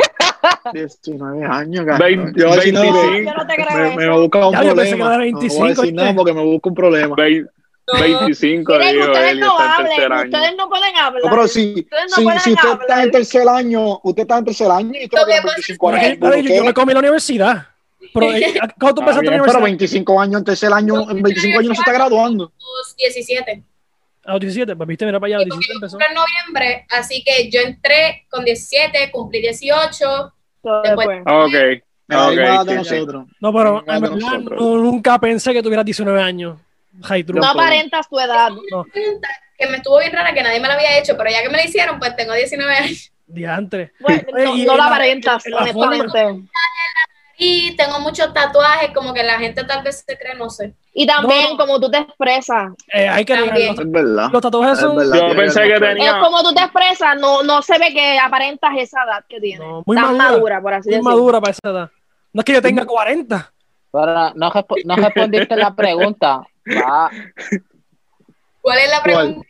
19 años. Vein- Yo voy a decir nada, 25. Yo no te creo me, busca un Ya, yo pensé que problema. era no 25, voy a decir ¿viste? nada porque me busca un problema. Vein- 25, Miren, digo, ustedes él no hablen, ustedes no pueden hablar. No, pero si, no si, si usted hablar. está en tercer año, usted está en tercer año y usted tiene que pasa 25 Pero años. pero yo, yo me comí la universidad. Pero, eh, ¿Cuándo tú empezaste la bien, pero universidad? 25 años en tercer año, en 25 años no se está graduando. Los 17. A los 17, pues viste, mira para allá, a Y los porque 17 yo empezó. cumplí en noviembre, así que yo entré con 17, cumplí 18. Todo Después- después. Ok, La misma edad ok, de sí, sí. nosotros. No, pero en verdad, nunca pensé que tuvieras 19 años. High. No aparentas tu edad. que me estuvo bien rara, que nadie me la había hecho, pero ya que me la hicieron, pues tengo 19 años. Diantre. Bueno, no, no la aparentas, honestamente. Y tengo muchos tatuajes, como que la gente tal vez se cree, no sé. Y también No. como tú te expresas. Eh, hay que También. negarlo. Es verdad. Los tatuajes Es son verdad, Yo pensé que tenía- Es como tú te expresas, no, no se ve que aparentas esa edad que tienes. No, muy Tan madura. madura, por así muy decirlo. madura para esa edad. No es que yo tenga 40. Pero no, no respondiste la pregunta. Va. ¿Cuál es la pregunta?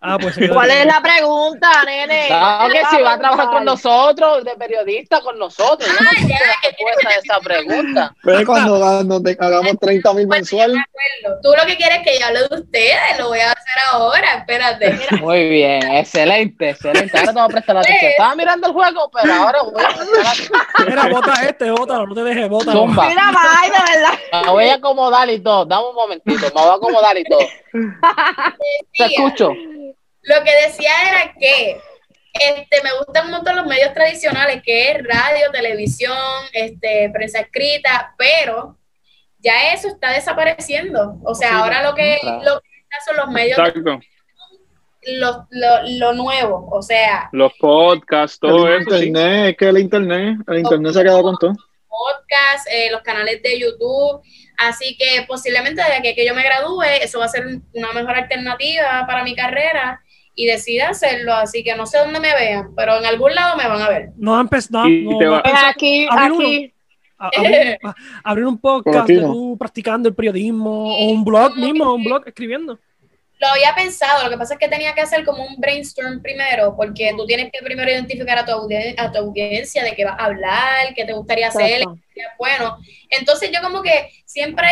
Ah, pues ¿Cuál es la pregunta, nene? Claro que si va a trabajar con nosotros, de periodista con nosotros. Yo no sé ya, la respuesta de esa pregunta. Pues cuando, hagamos 30 mil Bueno, mensual, ya me acuerdo. Tú lo que quieres es que yo hable de ustedes, lo voy a hacer ahora, espérate. Muy bien, excelente, excelente. Ahora te voy a prestar atención. Estaba mirando el juego, pero ahora voy a prestar atención. Mira, bota este, bótalo, no te dejes. Zumba. Mira, verdad. Me voy a acomodar y todo. Dame un momentito, me voy a acomodar y todo. Te escucho. Lo que decía era que este, me gustan un montón los medios tradicionales, que es radio, televisión, este, prensa escrita, pero ya eso está desapareciendo. O sea, Sí, ahora lo que, claro. lo que está son los medios, Exacto. lo, lo, lo nuevo. O sea, Los podcasts, todo el eso, sí. internet, es que el internet, el internet se ha quedado con todo. podcast, eh, los canales de YouTube. Así que posiblemente desde que, que yo me gradúe, eso va a ser una mejor alternativa para mi carrera y decida hacerlo. Así que no sé dónde me vean, pero en algún lado me van a ver. No han No, te no pensado- aquí, a- abrir, a- abrir un podcast aquí de no. tú practicando el periodismo o un blog mismo, un blog escribiendo. Lo había pensado, lo que pasa es que tenía que hacer como un brainstorm primero, porque tú tienes que primero identificar a tu, audien- a tu audiencia de qué vas a hablar, qué te gustaría hacer, Exacto. qué sería bueno. Entonces yo como que siempre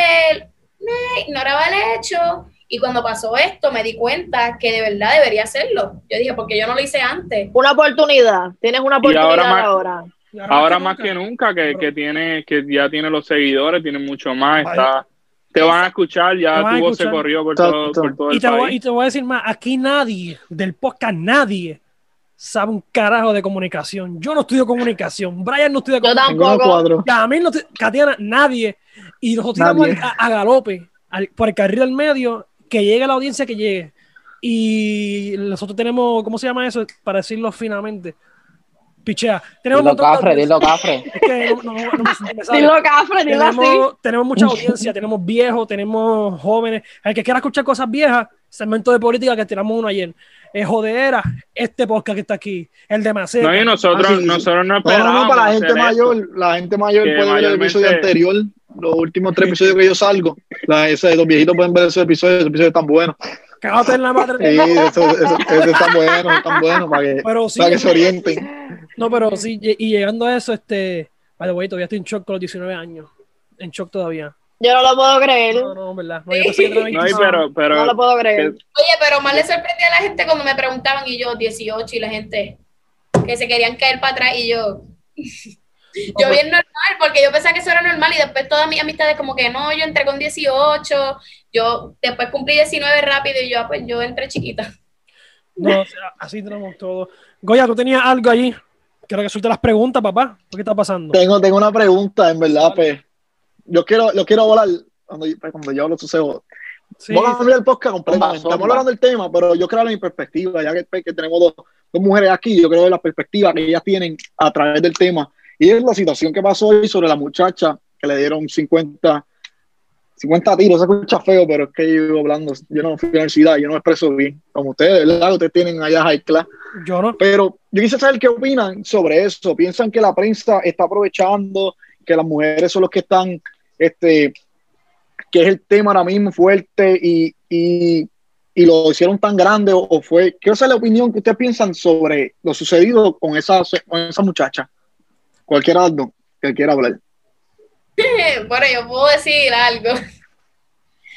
me ignoraba el hecho y cuando pasó esto me di cuenta que de verdad debería hacerlo. Yo dije, porque yo no lo hice antes. Una oportunidad. Tienes una Y ahora oportunidad más- ahora. Y Ahora más que nunca, que, que tiene, que ya tiene los seguidores, tiene mucho más, Vaya. está, te van a escuchar, ya tu voz se corrió por todo, por todo Y el voy, y país. te voy a decir más, aquí nadie, del podcast nadie, sabe un carajo de comunicación. Yo no estudio comunicación, Brian no estudia Yo comunicación. Tengo tampoco. no Katiana, nadie. Y nosotros tiramos a galope al- por el carril del medio, que llegue la audiencia que llegue. Y nosotros tenemos, ¿cómo se llama eso? Para decirlo finamente. Pichea. Tenemos Dilo, de Cafre, dilo, Cafre. Es que no, no- no- no me- no me sale. Dilo, Cafre, dilo así. tenemos, tenemos mucha audiencia, tenemos viejos, tenemos jóvenes. El que quiera escuchar cosas viejas, segmento de política que tiramos uno ayer. Es jodera, este podcast que está aquí, el de Maceta. No, y nosotros, Ah, sí, sí. nosotros no No, esperábamos no, no, para la gente esto. mayor, la gente mayor Que puede ver el episodio anterior, los últimos tres episodios que yo salgo. La, ese, los viejitos pueden ver esos episodios, esos episodios están buenos. Cágate en la madre. Sí, eso, eso, eso están buenos, están buenos para que, Pero sí, para que se orienten. no, pero sí, y llegando a eso, este, the way, todavía estoy en shock con los 19 años. En shock todavía. Yo no lo puedo creer. No, no, verdad. No, yo pensé que tenía No, y 25. pero, pero No lo puedo creer. que- Oye, pero más le sorprendía a la gente cuando me preguntaban y yo 18 y la gente que se querían caer para atrás y yo... Yo bien normal, porque yo pensaba que eso era normal y después todas mis amistades como que no, yo entré con 18, yo después cumplí 19 rápido y yo, ah, pues yo entré chiquita. No, o sea, así tenemos todo. Goya, tú tenías algo allí. Quiero que suelte las preguntas, papá. ¿Qué está pasando? Tengo, tengo una pregunta, en verdad, pues. Yo quiero, yo quiero volar cuando, cuando yo hablo sucedo. Sí, Vamos a cambiar el podcast completamente. Estamos hablando del tema, pero yo creo mi perspectiva, ya que, pues, que tenemos dos, dos mujeres aquí, yo creo de la perspectiva que ellas tienen a través del tema. Y es la situación que pasó hoy sobre la muchacha que le dieron 50, 50 tiros. Se escucha feo, pero es que yo hablando, yo no fui a la universidad, yo no me expreso bien, como ustedes, ¿verdad? Ustedes tienen allá high class. yo no. Pero yo quise saber qué opinan sobre eso. ¿Piensan que la prensa está aprovechando, que las mujeres son los que están, este, que es el tema ahora mismo fuerte y, y, y lo hicieron tan grande o, o fue? Quiero saber la opinión que ustedes piensan sobre lo sucedido con esa, con esa muchacha. Cualquiera de los dos que quiera hablar. Bueno, yo puedo decir algo.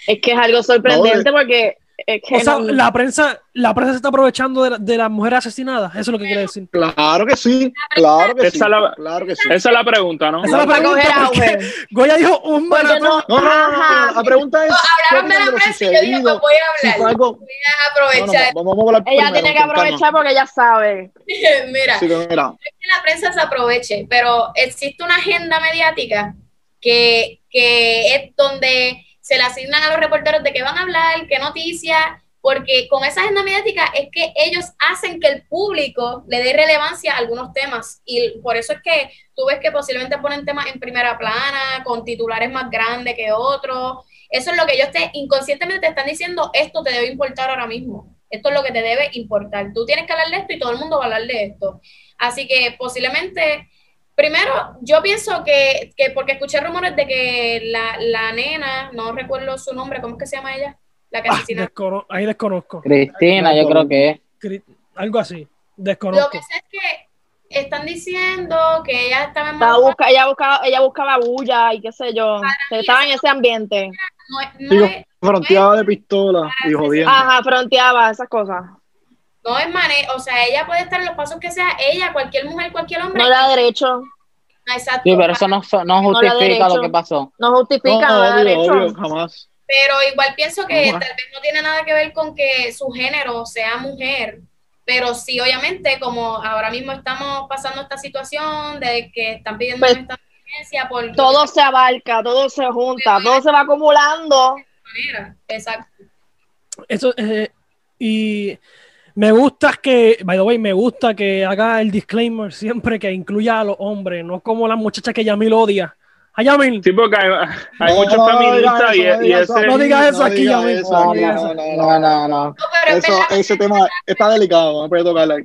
Es que es algo sorprendente porque es que O sea, no- la prensa, la prensa se está aprovechando de, la- de las mujeres asesinadas. Eso es lo que quiere decir. Claro que sí, claro que sí. Esa la- Claro que sí. Esa es la pregunta, ¿no? Esa es la pregunta. Goya dijo un maratón. no- No, no, no, no, Ajá. la pregunta es. ¿qué Hablaron de la prensa y yo dije, pues voy a Si fue hablar. algo- Voy a No, no, aprovechar. vamos a hablar Ella primero, tiene que calma. aprovechar porque ella sabe. Mira, Sí, mira, que la prensa se aproveche, pero existe una agenda mediática que, que es donde se le asignan a los reporteros de qué van a hablar, qué noticias, porque con esa agenda mediática es que ellos hacen que el público le dé relevancia a algunos temas y por eso es que tú ves que posiblemente ponen temas en primera plana, con titulares más grandes que otros. Eso es lo que ellos te inconscientemente te están diciendo, esto te debe importar ahora mismo. Esto es lo que te debe importar. Tú tienes que hablar de esto y todo el mundo va a hablar de esto. Así que posiblemente, primero, yo pienso que, que porque escuché rumores de que la, la nena, no recuerdo su nombre, ¿cómo es que se llama ella? La que Ah, descono- ahí desconozco. Cristina, yo creo que es. Algo así. Lo Desconozco. que sé es que están diciendo que ella estaba en busca- ella, buscaba, ella buscaba bulla y qué sé yo. Estaba en ese ambiente. no, es- no digo, es, fronteada de pistola y jodiendo. Ajá, fronteaba esas cosas. No es mane, o sea, ella puede estar en los pasos que sea, ella, cualquier mujer, cualquier hombre. No le da derecho. Ah, Exacto. Sí, pero eso no, no No justifica lo que pasó. No justifica, no, le da obvio, derecho. obvio, jamás. Pero igual pienso que tal vez no tiene nada que ver con que su género sea mujer, pero sí, obviamente, como ahora mismo estamos pasando esta situación de que están pidiendo Pues, esta emergencia por Todo se abarca, todo se junta, todo se va acumulando. manera. Exacto. Eso, eh, y me gusta que, by the way, me gusta que haga el disclaimer siempre que incluya a los hombres, no como las muchachas que Yamil odia. A Yamil, Sí, porque hay, hay No, muchos no feministas digas eso, y, ese... No digas eso no aquí, digas Yamil. eso No no, no, Eso, ese tema está delicado, no puede tocarlo ahí.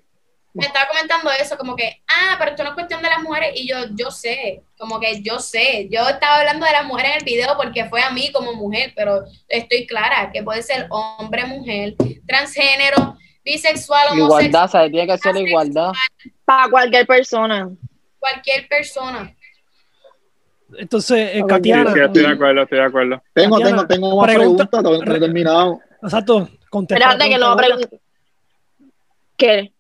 me estaba comentando eso, como que, ah, pero esto no es cuestión de las mujeres, y yo, yo sé, como que yo sé, yo estaba hablando de las mujeres en el video porque fue a mí como mujer, pero estoy clara que puede ser hombre, mujer, transgénero, bisexual, homosexual, Igualdad, ¿sabes? Tiene que ser igualdad. Para cualquier persona. cualquier persona. entonces, eh, Sí, sí, estoy de acuerdo, estoy de acudo. Tengo, tengo, tengo más pregunta- preguntas, todavía no he terminado. exacto, contesta. Espérate que no pregunta. pregun- ¿Qué?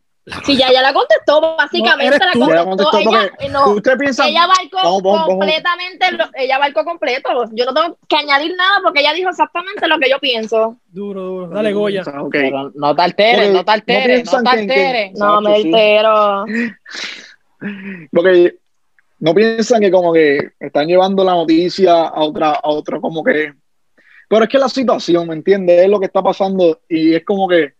Si ya, ya la contestó, básicamente eres la contestó. Ella, porque no, ustedes piensan, ella abarcó Vamos, vamos, vamos. completamente, lo- ella abarcó completo. Yo no tengo que añadir nada porque ella dijo exactamente lo que yo pienso. Duro, duro. Dale, Goya. O sea, ok. Pero no te alteres, no te alteres, no te alteres. No, me sí. entero. Porque no piensan que como que están llevando la noticia a otra, a otro como que. Pero es que la situación, ¿me entiendes? Es lo que está pasando y es como que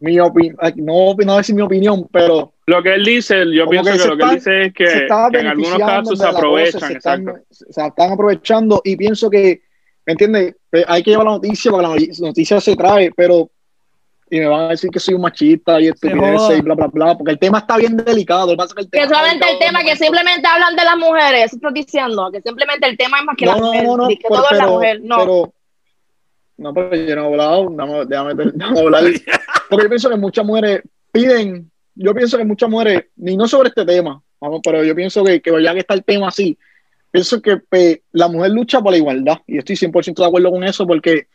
mi opinión, no, no decir mi opinión, pero Lo que él dice, yo pienso que que, lo que él dice es que, que en algunos casos se la aprovechan, cosa, se están, exacto. se están aprovechando y pienso que, ¿me entiendes? Pues Hay que llevar la noticia porque la noticia- se trae, pero y me van a decir que soy un machista y estupideces y bla, bla, bla, porque el tema está bien delicado. Que que el Que tema está solamente el tema, que simplemente hablan de las mujeres, eso estoy diciendo, que simplemente el tema es más que la no, mujer, no, no, que pero, todo es la pero- mujer, no. pero- no, pero yo no he hablado, déjame, déjame, déjame hablar. Porque yo pienso que muchas mujeres piden, yo pienso que muchas mujeres, ni no sobre este tema, vamos, pero yo pienso que, que ya que está el tema así, pienso que pues, la mujer lucha por la igualdad, y estoy 100% de acuerdo con eso, porque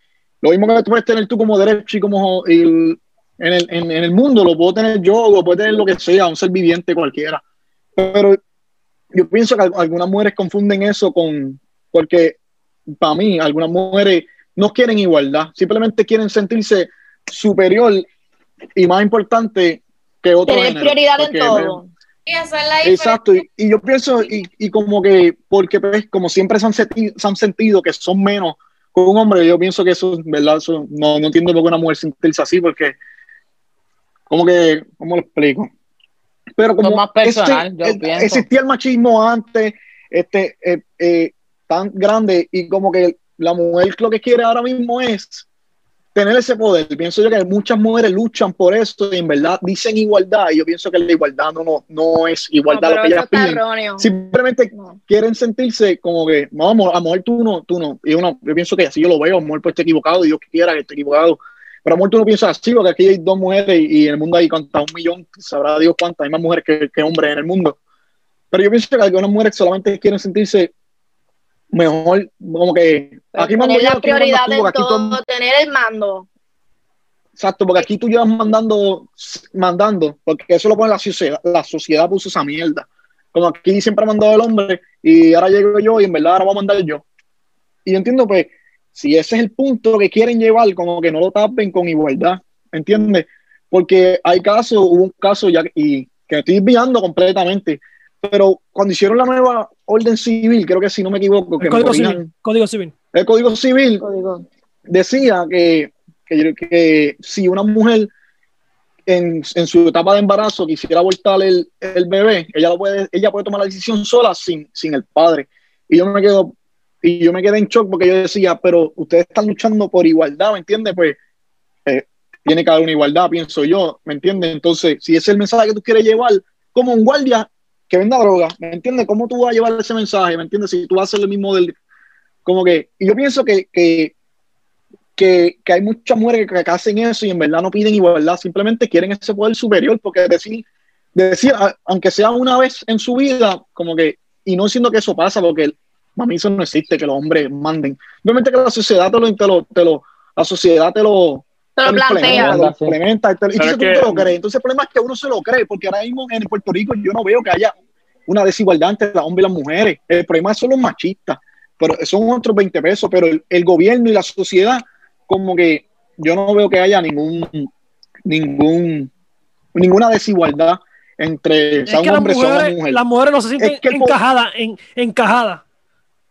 lo mismo que tú puedes tener tú como derecho y como el- en, el, en, en el mundo, lo puedo tener yo, lo puede tener lo que sea, un ser viviente cualquiera. Pero yo pienso que al- algunas mujeres confunden eso con, porque para mí, algunas mujeres no quieren igualdad, simplemente quieren sentirse superior y más importante que otro Tener género, prioridad en todo. Y la diferencia. Exacto, y, y yo pienso, y, y como que, porque pues, como siempre se han, sentido, se han sentido que son menos con un hombre, yo pienso que eso, ¿verdad? Eso, no, no entiendo por qué una mujer sentirse así, porque, como que, ¿cómo lo explico? Pero como más personal, este- yo eh, pienso. existía el machismo antes, este, eh, eh, tan grande, y como que la mujer lo que quiere ahora mismo es tener ese poder. Pienso yo que muchas mujeres luchan por eso y en verdad dicen igualdad, y yo pienso que la igualdad no, no, no es igualdad lo que ellas piden erróneo. simplemente No. quieren sentirse como que, no, amor, a lo mejor tú no, tú no. Y uno, yo pienso que así yo lo veo, a lo mejor pues esté equivocado, Dios quiera que esté equivocado. Pero a lo mejor tú no piensas así, porque aquí hay dos mujeres y, y en el mundo hay cuántas, un millón, sabrá Dios cuántas, hay más mujeres que, que hombres en el mundo. Pero yo pienso que algunas mujeres solamente quieren sentirse mejor, como que aquí mando Tener yo, la aquí mandas prioridad tú, en aquí todo- tener el mando. Exacto, porque aquí tú llevas mandando, mandando, porque eso lo pone la sociedad, la sociedad puso esa mierda. Como aquí siempre ha mandado el hombre y ahora llego yo y en verdad ahora voy a mandar yo. Y yo entiendo, pues, si ese es el punto que quieren llevar, como que no lo tapen con igualdad, ¿entiendes? Porque hay casos, hubo un caso ya y que me estoy desviando completamente, pero cuando hicieron la nueva orden civil, creo que si no me equivoco, que El me código corrijan, civil. Código civil. el Código Civil decía que, que, que si una mujer en, en su etapa de embarazo quisiera abortar el, el bebé, ella lo puede, ella puede tomar la decisión sola sin, sin el padre. Y yo me quedo, y yo me quedé en shock porque yo decía, pero ustedes están luchando por igualdad, ¿me entiendes? Pues eh, tiene que haber una igualdad, pienso yo, ¿me entiendes? Entonces, si ese es el mensaje que tú quieres llevar, como un guardia que venda droga, ¿me entiendes? ¿Cómo tú vas a llevar ese mensaje? ¿Me entiendes? Si tú vas a hacer lo mismo del, como que, y yo pienso que, que, que, hay muchas mujeres que, que hacen eso y en verdad no piden igualdad, simplemente quieren ese poder superior, porque decir, decir, aunque sea una vez en su vida, como que, y no siendo que eso pasa, porque mí eso no existe, que los hombres manden. Obviamente que la sociedad te lo, te lo, te lo- la sociedad te lo, Te lo implementa, plantea. te lo implementa, y te- y Pero entonces tú que- te lo crees. Entonces el problema es que uno se lo cree, porque ahora mismo en Puerto Rico yo no veo que haya una desigualdad entre los hombres y las mujeres. El problema son los machistas, pero son otros 20 pesos, pero el, el gobierno y la sociedad, como que yo no veo que haya ningún, ningún, ninguna desigualdad entre Es sea que un las hombre o sea una mujeres, mujer. las mujeres no se sienten Es que encajadas, en, encajadas.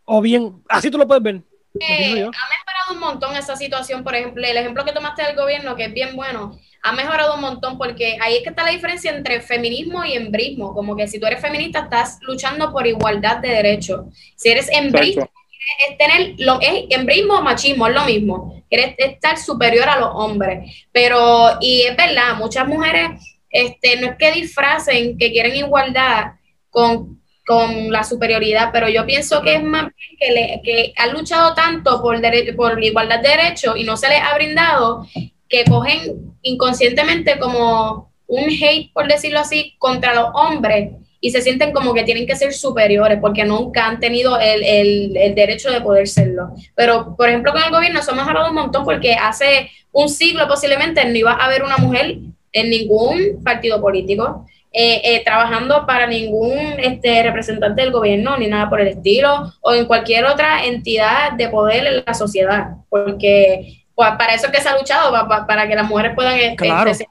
O bien, así tú lo puedes ver. Eh, ha mejorado un montón esa situación, por ejemplo, el ejemplo que tomaste del gobierno, que es bien bueno, ha mejorado un montón porque ahí es que está la diferencia entre feminismo y embrismo, como que si tú eres feminista estás luchando por igualdad de derechos, si eres embrista Exacto. es tener lo es embrismo o machismo, es lo mismo, quieres estar superior a los hombres, pero y es verdad, muchas mujeres este no es que disfracen que quieren igualdad con con la superioridad, pero yo pienso que es más bien que, le, que han luchado tanto por, por igualdad de derechos y no se les ha brindado que cogen inconscientemente como un hate, por decirlo así, contra los hombres y se sienten como que tienen que ser superiores porque nunca han tenido el, el, el derecho de poder serlo. Pero, por ejemplo, con el gobierno eso ha mejorado un montón porque hace un siglo posiblemente no iba a haber una mujer en ningún partido político eh, eh, trabajando para ningún este, representante del gobierno ni nada por el estilo o en cualquier otra entidad de poder en la sociedad, porque pues, para eso es que se ha luchado, pa- pa- para que las mujeres puedan este, Claro. este,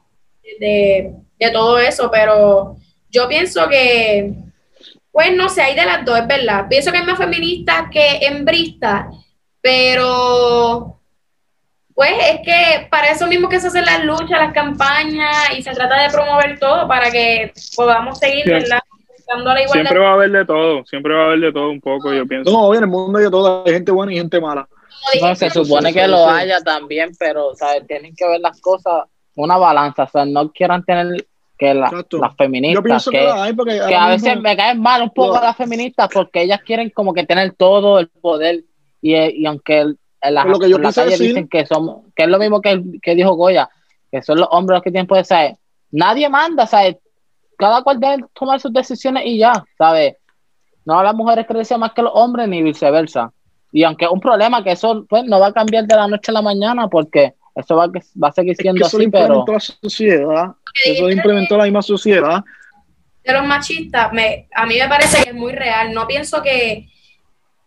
de, de todo eso, pero yo pienso que, pues no sé, hay de las dos, es verdad. Pienso que hay más feministas que hembristas, pero pues es que para eso mismo que se hacen las luchas, las campañas y se trata de promover todo para que podamos seguir, Siempre. ¿verdad? La igualdad. Siempre va a haber de todo, siempre va a haber de todo un poco, yo pienso. No, en el mundo hay de todo, hay gente buena y gente mala. No, se supone que lo haya también, pero ¿sabes? tienen que ver las cosas, una balanza, o sea, no quieran tener que la- las feministas, Yo pienso que, que, la hay porque que a veces me caen mal un poco las feministas porque ellas quieren como que tener todo el poder y, y aunque el- en la, lo que yo por la calle decir- dicen que somos, que es lo mismo que, que dijo Goya, que son los hombres los que tienen poder, ¿sabes? Nadie manda, ¿sabes? Cada cual debe tomar sus decisiones y ya, ¿sabes? No las mujeres crecen más que los hombres ni viceversa. Y aunque es un problema que eso pues, no va a cambiar de la noche a la mañana porque eso va, a- va a seguir es que siendo eso lo así, pero la sociedad, eso lo implementó la misma sociedad. de los machistas, me, a mí me parece que es muy real. No pienso que,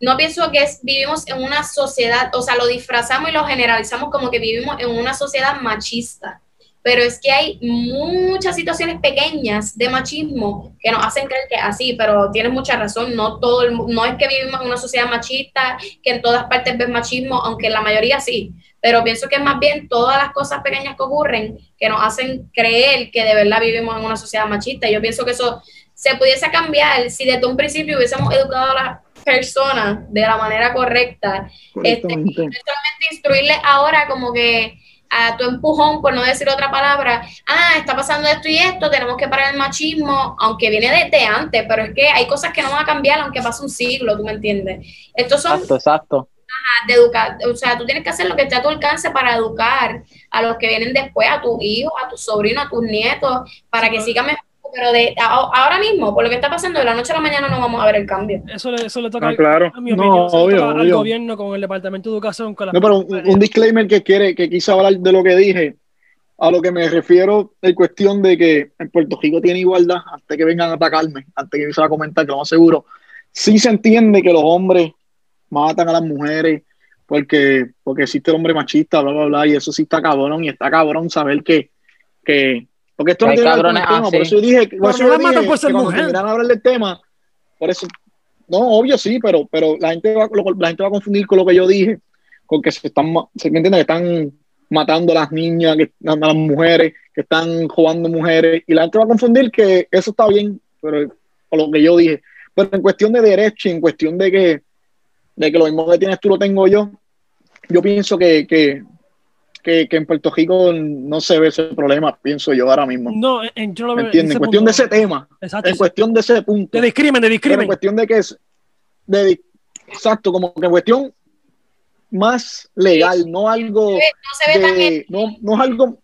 no pienso que es- vivimos en una sociedad, o sea, lo disfrazamos y lo generalizamos como que vivimos en una sociedad machista. pero es que hay muchas situaciones pequeñas de machismo que nos hacen creer que así, pero tienes mucha razón, no todo el, no es que vivimos en una sociedad machista, que en todas partes ves machismo, aunque en la mayoría sí, pero pienso que es más bien todas las cosas pequeñas que ocurren que nos hacen creer que de verdad vivimos en una sociedad machista. Yo pienso que eso se pudiese cambiar si desde un principio hubiésemos educado a las personas de la manera correcta, este, y no solamente instruirles ahora como que a tu empujón, por no decir otra palabra, ah, está pasando esto y esto, tenemos que parar el machismo, aunque viene desde antes, pero es que hay cosas que no van a cambiar aunque pase un siglo, ¿tú me entiendes? Estos son Exacto, exacto. de educar, o sea, tú tienes que hacer lo que esté a tu alcance para educar a los que vienen después, a tus hijos, a tus sobrinos, a tus nietos, para que sigan mejor. Pero de a- ahora mismo, por lo que está pasando, de la noche a la mañana no vamos a ver el cambio. Eso le, eso le toca, Ah, claro. a mi No, opinión, le obvio, toca al gobierno con el Departamento de Educación. Con las No, pero un, un disclaimer que quiere, que quise hablar de lo que dije. A lo que me refiero en cuestión de que en Puerto Rico tiene igualdad, antes que vengan a atacarme, antes que empiecen a comentar, que lo más seguro, sí se entiende que los hombres matan a las mujeres porque, porque existe el hombre machista, bla, bla, bla, y eso sí está cabrón, y está cabrón saber que, que porque esto no tiene que ver con el cabrones tema, por eso yo dije, por eso no yo matan dije por ser que cuando mujer. terminaran a hablar del tema, por eso, no, obvio sí, pero, pero la gente va, lo- la gente va a confundir con lo que yo dije, con que se están, se me entiende que están matando a las niñas, que, a las mujeres, que están robando mujeres, y la gente va a confundir que eso está bien, pero por lo que yo dije. Pero en cuestión de derecho, y en cuestión de que, de que lo mismo que tienes tú lo tengo yo, yo pienso que, que, que, que en Puerto Rico no se ve ese problema, pienso yo ahora mismo. No, en, yo no lo ¿Me veo entiendes? En ese cuestión de ese tema, Exacto. en cuestión de ese punto. De discrimen, de Pero en cuestión de que es, de, exacto, como que en cuestión más legal, no algo No se ve tan, de, no, no es algo,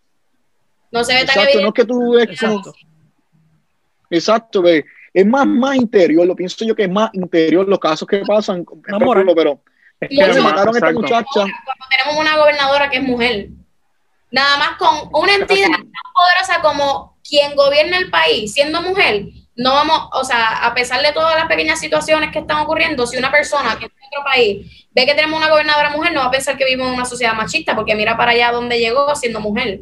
no se ve tan exacto, no es que tú ves como, Exacto. ve, es más, más interior, lo pienso yo que es más interior los casos que pasan, en. Rico, pero Es que mataron a esta muchacha, tenemos una gobernadora que es mujer. Nada más con una entidad tan poderosa como quien gobierna el país, siendo mujer, no vamos, o sea, a pesar de todas las pequeñas situaciones que están ocurriendo, si una persona que está en otro país ve que tenemos una gobernadora mujer, no va a pensar que vivimos en una sociedad machista, porque mira para allá donde llegó siendo mujer.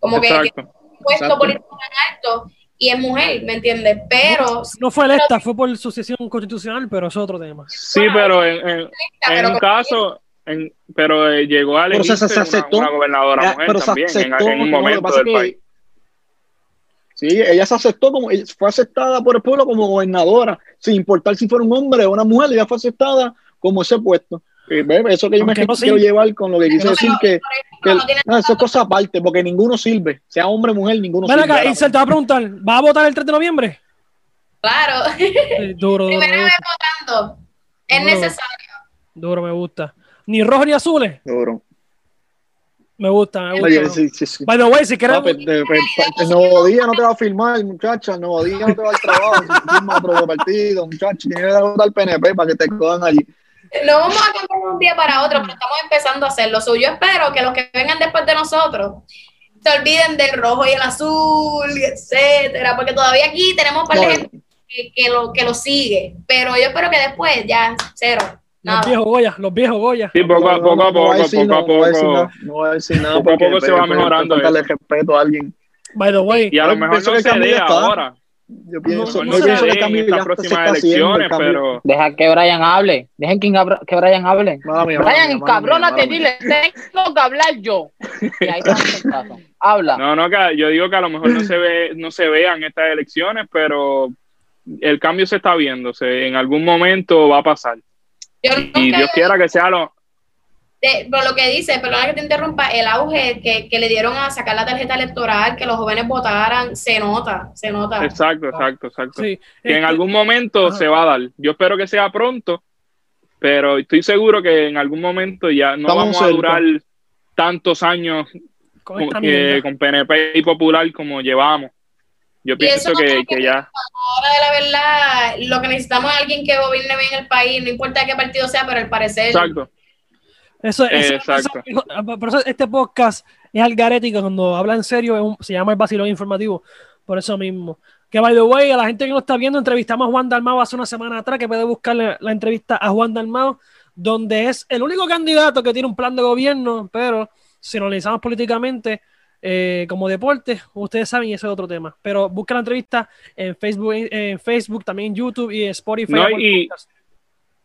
Como que tiene un puesto Exacto. político tan alto y es mujer, ¿me entiendes? Pero, No fue electa, fue por sucesión constitucional, pero eso es otro tema. Sí, pero en, en- en pero un caso, en- pero eh, llegó a Pero se- elegirse se una- aceptó. una, gobernadora Ya, mujer pero se también en- aceptó, en, un lo que momento del que- país. Sí, ella se aceptó como, fue aceptada por el pueblo como gobernadora, sin importar si fuera un hombre o una mujer, ella fue aceptada como ese puesto. Eh, ve, Eso que yo me no quiero llevar con lo que quise no decir, que, que no tiene eso es cosa aparte, porque ninguno sirve, sea hombre o mujer, ninguno Ven sirve. acá, y se te va a preguntar, ¿va a votar el 3 de noviembre? claro, Sí, duro, duro, primera me vez votando, es Duro. necesario. Duro, me gusta. Ni rojo ni azules. Duro. Me gusta, me gusta. Oye, sí, sí, sí. By the way, si quieres. Papi, de- de- el nuevo día no te va a firmar, muchacha. El nuevo día no te va al trabajo. Si tú firmas otro partido, muchacho, tienes que votar al PNP para que te cojan allí. No vamos a cambiar de un día para otro, pero estamos empezando a hacerlo. So, yo espero que los que vengan después de nosotros se olviden del rojo y el azul, y etcétera, porque todavía aquí tenemos par de No, gente que, que lo, que lo sigue, pero yo espero que después ya, cero, Los nada. viejos Goya, los viejos Goya. Sí, poco a no, poco, no poco, decir- poco a no voy a decir poco. nada, No voy a decir nada. Poco a porque, poco se va mejorando eso. respeto a alguien. By the way, Y a lo mejor no se dé está. ahora. Yo pienso, no se pienso que está- se próximas está elecciones, pero Deja que Brian hable. Dejen que, que Brian hable. Mala mía, Brian, mía, mía, mala dile, tengo que hablar yo. Y ahí te caso. Habla. no, no, que yo digo que a lo mejor no se ve, no se vean estas elecciones, pero el cambio se está viendo, se- en algún momento va a pasar. Yo Y nunca- Dios quiera que sea lo, de- por lo que dice, perdona que te interrumpa, el auge que, que le dieron a sacar la tarjeta electoral, que los jóvenes votaran, se nota, se nota. exacto, exacto, exacto. sí. que en Este, algún momento Ajá. se va a dar. Yo espero que sea pronto, pero estoy seguro que en algún momento ya no Estamos vamos a durar tantos años con con PNP y Popular como llevamos. Yo pienso eso que, ya, Ahora de la verdad, lo que necesitamos es alguien que gobierne bien el país, no importa qué partido sea, pero al parecer exacto, Eso, eso- Exacto. eso- por eso este podcast es algarético, cuando habla en serio es un- se llama el vacilón informativo, por eso mismo. Que by the way, a la gente que no está viendo, entrevistamos a Juan Dalmao hace una semana atrás, que puede buscar la, la entrevista a Juan Dalmao, donde es el único candidato que tiene un plan de gobierno, pero si lo analizamos políticamente, eh, como deporte, ustedes saben, y ese es otro tema. Pero busca la entrevista en Facebook, en Facebook, también en YouTube y en Spotify. No, y-.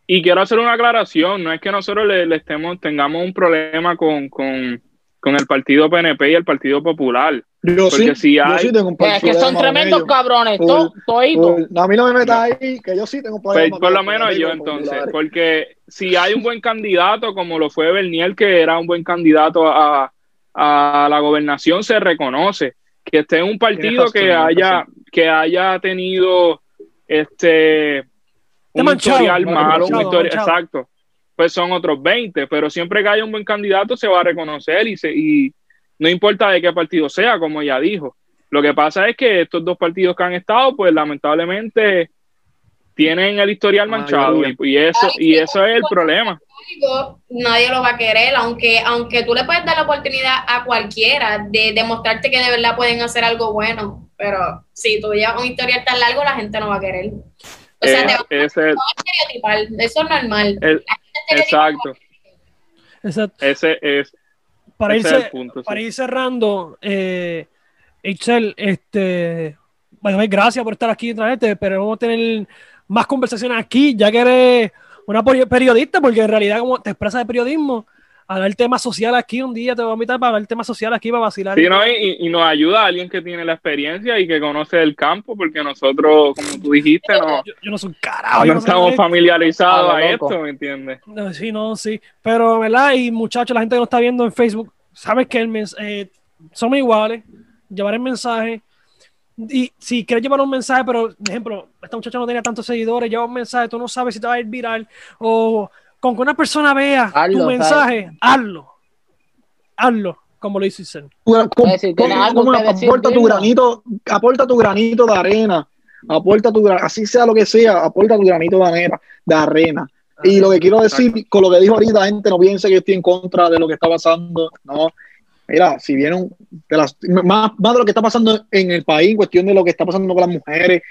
Y quiero hacer una aclaración, no es que nosotros le, le estemos, tengamos un problema con, con, con el Partido PNP y el Partido Popular. Yo Porque sí, si yo hay- sí tengo un Es que son problema tremendos cabrones, Por- to- toditos. Por- no, a mí no me metas ahí, que yo sí tengo Pues, problemas. por lo menos yo entonces, porque si hay un buen candidato como lo fue Bernier, que era un buen candidato a, a la gobernación, se reconoce que esté en un partido que haya, que haya tenido este un manchado, historial manchado, malo, un historial- manchado. exacto. Pues son otros 20, pero siempre que haya un buen candidato se va a reconocer y, se, y no importa de qué partido sea, como ya dijo. Lo que pasa es que estos dos partidos que han estado, pues lamentablemente tienen el historial manchado y, y eso y eso es el problema. nadie lo va a querer, aunque, aunque tú le puedes dar la oportunidad a cualquiera de demostrarte que de verdad pueden hacer algo bueno, pero si tú llevas un historial tan largo, la gente no va a querer. O sea, Eh, te van ese, a estereotipar, eso es normal. el- estereotipan exacto, Exacto. ese es, Para, ese es irse, el punto. sí. para ir cerrando, eh, Excel, este, bueno, gracias por estar aquí otra vez, te- pero vamos a tener más conversaciones aquí, ya que eres una peri- periodista, porque en realidad como te expresas de periodismo, hablar tema social aquí un día te voy a invitar para hablar tema social aquí para vacilar. Sí, ¿no? y, y nos ayuda alguien que tiene la experiencia y que conoce el campo, porque nosotros, como tú dijiste, no, yo, yo no soy un carajo, no estamos familiarizados Ah, a esto, ¿me entiendes? No, sí, no, sí. Pero, ¿verdad? Y muchachos, la gente que nos está viendo en Facebook, sabes que el eh, somos iguales. Llevar el mensaje. Y si quieres llevar un mensaje, pero, por ejemplo, esta muchacha no tenía tantos seguidores, lleva un mensaje, tú no sabes si te va a ir viral. O con que una persona vea Hazlo, tu ¿sabes? mensaje, hazlo. Hazlo, como lo hizo Isen. Aporta tu granito, aporta tu granito de arena, aporta tu así sea lo que sea, aporta tu granito de arena, de arena. Y lo que quiero decir con lo que dijo ahorita, gente, no piense que estoy en contra de lo que está pasando, no. Mira, si de las, más, más de lo que está pasando en el país, en cuestión de lo que está pasando con las mujeres,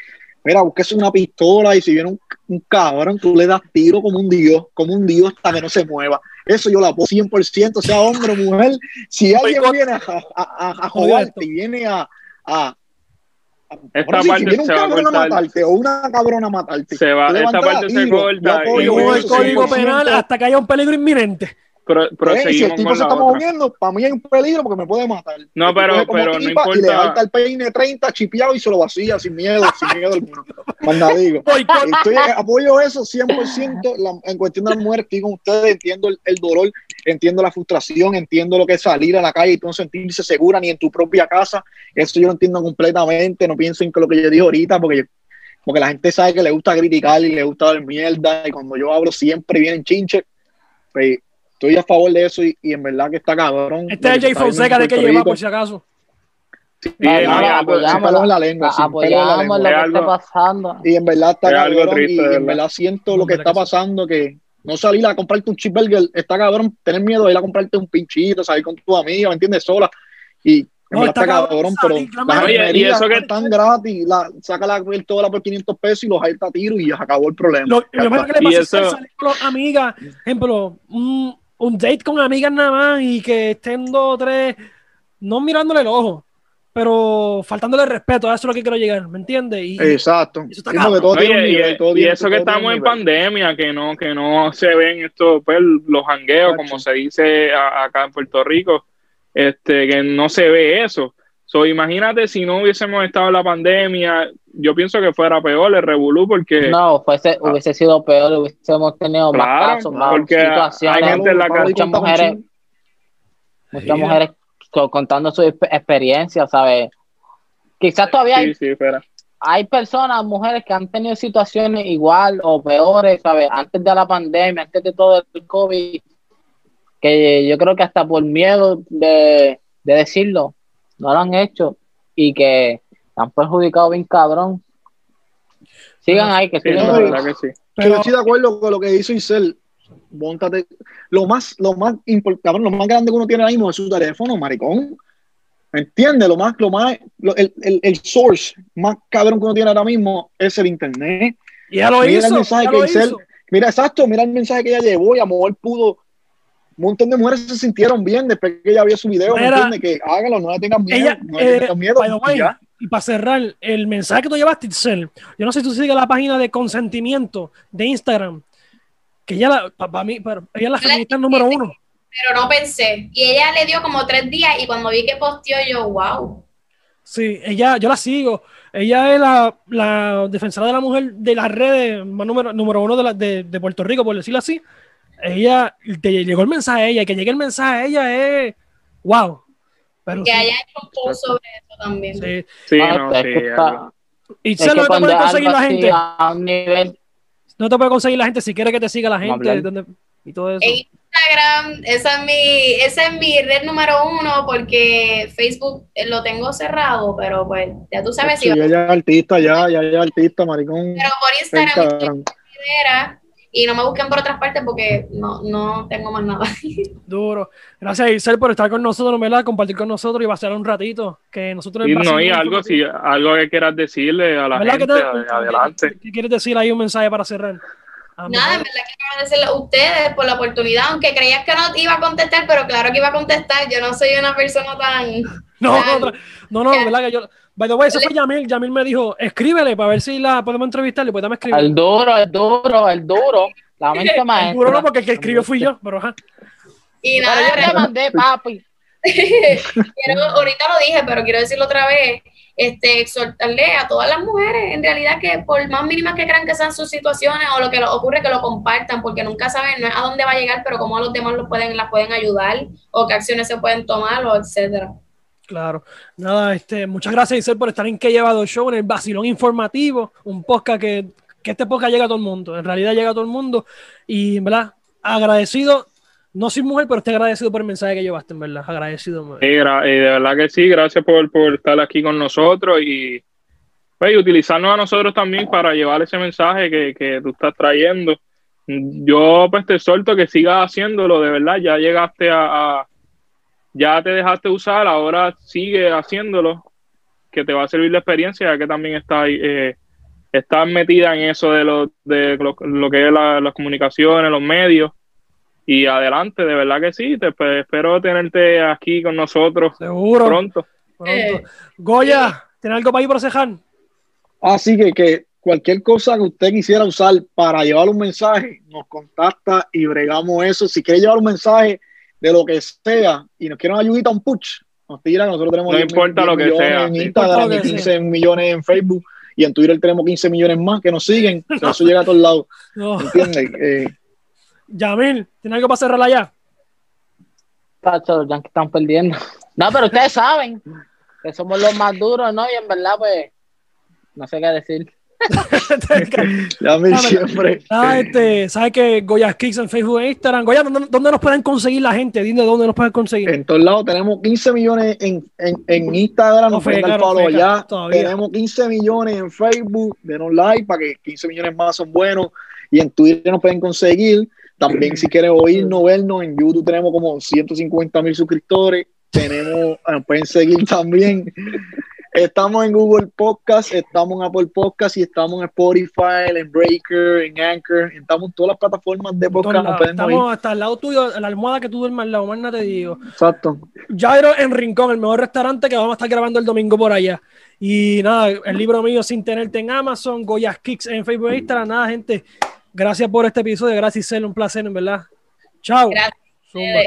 mira, busques una pistola y si viene un, un cabrón, tú le das tiro como un dios, como un dios hasta que no se mueva. Eso yo lo apoyo 100%, sea hombre o mujer. Si alguien viene a, a, a, a joderte y viene a. a, a- Esta sí, parte si viene un se va a cabrón a cortar. matarte o una cabrona a matarte, Se va, esta parte a se corta yo apoyo y el código 100%. penal, hasta que haya un peligro inminente. Pro- Eh, y si el tipo se la está otra. moviendo, para mí hay un peligro porque me puede matar. No, pero- pero no tipa Y le importa. alta el peine 30 chipeado y se lo vacía sin miedo, sin miedo alguno. Más nada digo. Estoy, apoyo eso 100% la- en cuestión de las mujeres. Estoy con ustedes, entiendo el, el dolor, entiendo la frustración, entiendo lo que es salir a la calle y tú no sentirse segura ni en tu propia casa. Eso yo lo entiendo completamente. No piensen que lo que yo dije ahorita, porque, porque la gente sabe que le gusta criticar y le gusta dar mierda. Y cuando yo hablo, siempre vienen chinches. Pues, estoy a favor de eso y, y en verdad que está cabrón. Este es Jay Fonseca de que lleva, por si acaso. Sí, pelo en la lengua, sin pelo en la lo que pasando. Y en verdad está Es cabrón. triste, y en verdad. siento No, lo que está que pasando, que no salir a comprarte un cheeseburger está cabrón, tener miedo de ir a comprarte un pinchito, salir con tu amiga, ¿me entiendes? Sola. Y No, está está cabrón pero las Oye, y armerías eso que- están gratis, la, saca la toda por 500 pesos y los alta a tiro y ya se acabó el problema. Lo, lo mejor está. que le Y pasa es eso- salir con las amigas, ejemplo, un, un date con amigas nada más y que estén dos o tres, no mirándole el ojo, pero faltándole respeto, a eso es lo que quiero llegar, ¿me entiendes? Y Exacto. Eso está y, nivel, todo y tiene- eso que todo estamos en pandemia, que no, que no se ven estos, pues, los jangueos, Exacto. como se dice a- acá en Puerto Rico, este, que no se ve eso. So, imagínate si no hubiésemos estado en la pandemia, yo pienso que fuera peor el revolú, porque No, fuese, hubiese sido peor, hubiésemos tenido más Claro, casos, más porque hay situaciones. gente en la muchas mujeres, muchas mujeres co- contando su exp- experiencia, ¿sabes? Quizás todavía hay, sí, sí, espera. hay personas, mujeres que han tenido situaciones igual o peores, ¿sabes? Antes de la pandemia, antes de todo el COVID, que yo creo que hasta por miedo de, de decirlo, no lo han hecho y que han perjudicado bien cabrón. Sigan ahí, que Sí, sigan la no, ahí. verdad que sí. Pero- yo estoy de acuerdo con lo que hizo Isel. Móntate. Lo más, lo más importante, lo más grande que uno tiene ahora mismo es su teléfono, maricón. ¿Me entiendes? Lo más, lo más, lo- el, el, el source más cabrón que uno tiene ahora mismo es el internet. y ya lo Mira el mensaje ya que lo hizo. Mira, exacto, mira el mensaje que ella llevó y a lo mejor pudo un montón de mujeres se sintieron bien después que ella vio su video, ¿me Mira? Que háganlo, no le tengan miedo, Ella, no le eh, tengan miedo. by the way, y para cerrar, el mensaje que tú llevaste, Itzel, yo no sé si tú sigues la página de consentimiento de Instagram, que ella, para mí, pero ella es la la feminista número uno. Pero no pensé. Y ella le dio como tres días y cuando vi que posteó yo, wow. Sí, ella, yo la sigo. Ella es la, la defensora de la mujer de las redes más número, número uno de, la, de, de Puerto Rico, por decirlo así. Ella, te llegó el mensaje a ella, y que llegue el mensaje a ella es wow. Pero Que sí, haya hecho un post sobre eso también. sí. Sí, Ah, no, es sí. está-. Y es sé lo que te puede conseguir la gente. a un nivel No te puede conseguir la gente si quiere que te siga la gente. donde- y todo eso. En Instagram, esa es mi, esa es mi red número uno porque Facebook eh, lo tengo cerrado, pero pues ya tú sabes si Sí, ella es artista, ya, ya, ya es artista, maricón. pero por Instagram Instagram. Y no me busquen por otras partes porque no, no tengo más nada. Duro. Gracias, Isel, por estar con nosotros, ¿verdad? Compartir con nosotros y vacilar un ratito. Que nosotros Y no, y algo, si, algo que quieras decirle a la ¿Verdad gente, que te- adelante. ¿Qué quieres decir ahí un mensaje para cerrar? Ah, Nada, en verdad quiero agradecerle a ustedes por la oportunidad, aunque creías que no iba a contestar, pero claro que iba a contestar. Yo no soy una persona tan. No, tan- no, no, no, ¿verdad? Que yo. By the way, eso fue Yamil. Yamil me dijo, escríbele para ver si la podemos entrevistar. Pues dame escribir. el duro, el duro, el duro, la mente maestra. Duro no, porque el que escribió fui yo, pero ajá. Y Pero nada, yo te realmente- mandé, papi. quiero, ahorita lo dije, pero quiero decirlo otra vez, este, exhortarle a todas las mujeres, en realidad que por más mínimas que crean que sean sus situaciones o lo que les ocurre, que lo compartan, porque nunca saben no es a dónde va a llegar, pero cómo los demás los pueden, las pueden ayudar, o qué acciones se pueden tomar, o etcétera. Claro. Nada, este, muchas gracias, Isel, por estar en Que Llevado Show, en el Basilón Informativo, un podcast que, que este podcast llega a todo el mundo. En realidad llega a todo el mundo. Y, verdad, agradecido. No soy mujer, pero estoy agradecido por el mensaje que llevaste, en verdad. Agradecido. Sí, eh, de verdad que sí, gracias por, por estar aquí con nosotros y, pues, y utilizarnos a nosotros también para llevar ese mensaje que, que tú estás trayendo. Yo pues te exhorto que sigas haciéndolo, de verdad, ya llegaste a- ya te dejaste usar, ahora sigue haciéndolo, que te va a servir la experiencia, ya que también estás eh, estás metida en eso de lo, de lo, lo que es la- las comunicaciones, los medios. Y adelante, de verdad que sí, te pues, espero tenerte aquí con nosotros Seguro. pronto. pronto. Eh, Goya, ¿tienes algo para ir para? Así que, que cualquier cosa que usted quisiera usar para llevar un mensaje, nos contacta y bregamos eso. Si quiere llevar un mensaje de lo que sea y nos quiere una ayudita, un push, nos tiran. Nosotros tenemos No 10 importa lo que millones sea, en. Instagram que 15 millones en Facebook y en Twitter tenemos 15 millones más que nos siguen. Pero Eso llega a todos lados, No. ¿entiendes? Eh, Yamil, ¿tienes algo para cerrar allá? Tacho, los Yankees están perdiendo. No, pero ustedes saben que somos los más duros, ¿no? Y en verdad, pues, no sé qué decir. ya me siempre. Ah, este, ¿sabes que Goya Kicks en Facebook e Instagram? Goya, ¿dónde, dónde nos pueden conseguir la gente? Dime dónde nos pueden conseguir. En todos lados tenemos 15 millones en, en, en Instagram, No feca, no feca, todavía. Tenemos 15 millones en Facebook, denos like para que 15 millones más son buenos. Y en Twitter nos pueden conseguir. También si quieren oírnos, vernos, en YouTube tenemos como 150 mil suscriptores. Tenemos, nos pueden seguir también. Estamos en Google Podcast, estamos en Apple Podcast y estamos en Spotify, en Breaker, en Anchor. Estamos en todas las plataformas de podcast. Nos. Estamos hasta al lado tuyo, la almohada que tú duermas al lado, más nada te digo. Exacto. Jairo en Rincón, el mejor restaurante que vamos a estar grabando el domingo por allá. Y nada, el libro mío sin tenerte en Amazon, Goyas Kicks en Facebook e Instagram. Nada, gente, gracias por este episodio, gracias, Cel, un placer, en verdad. Chao. Gracias. Zumba.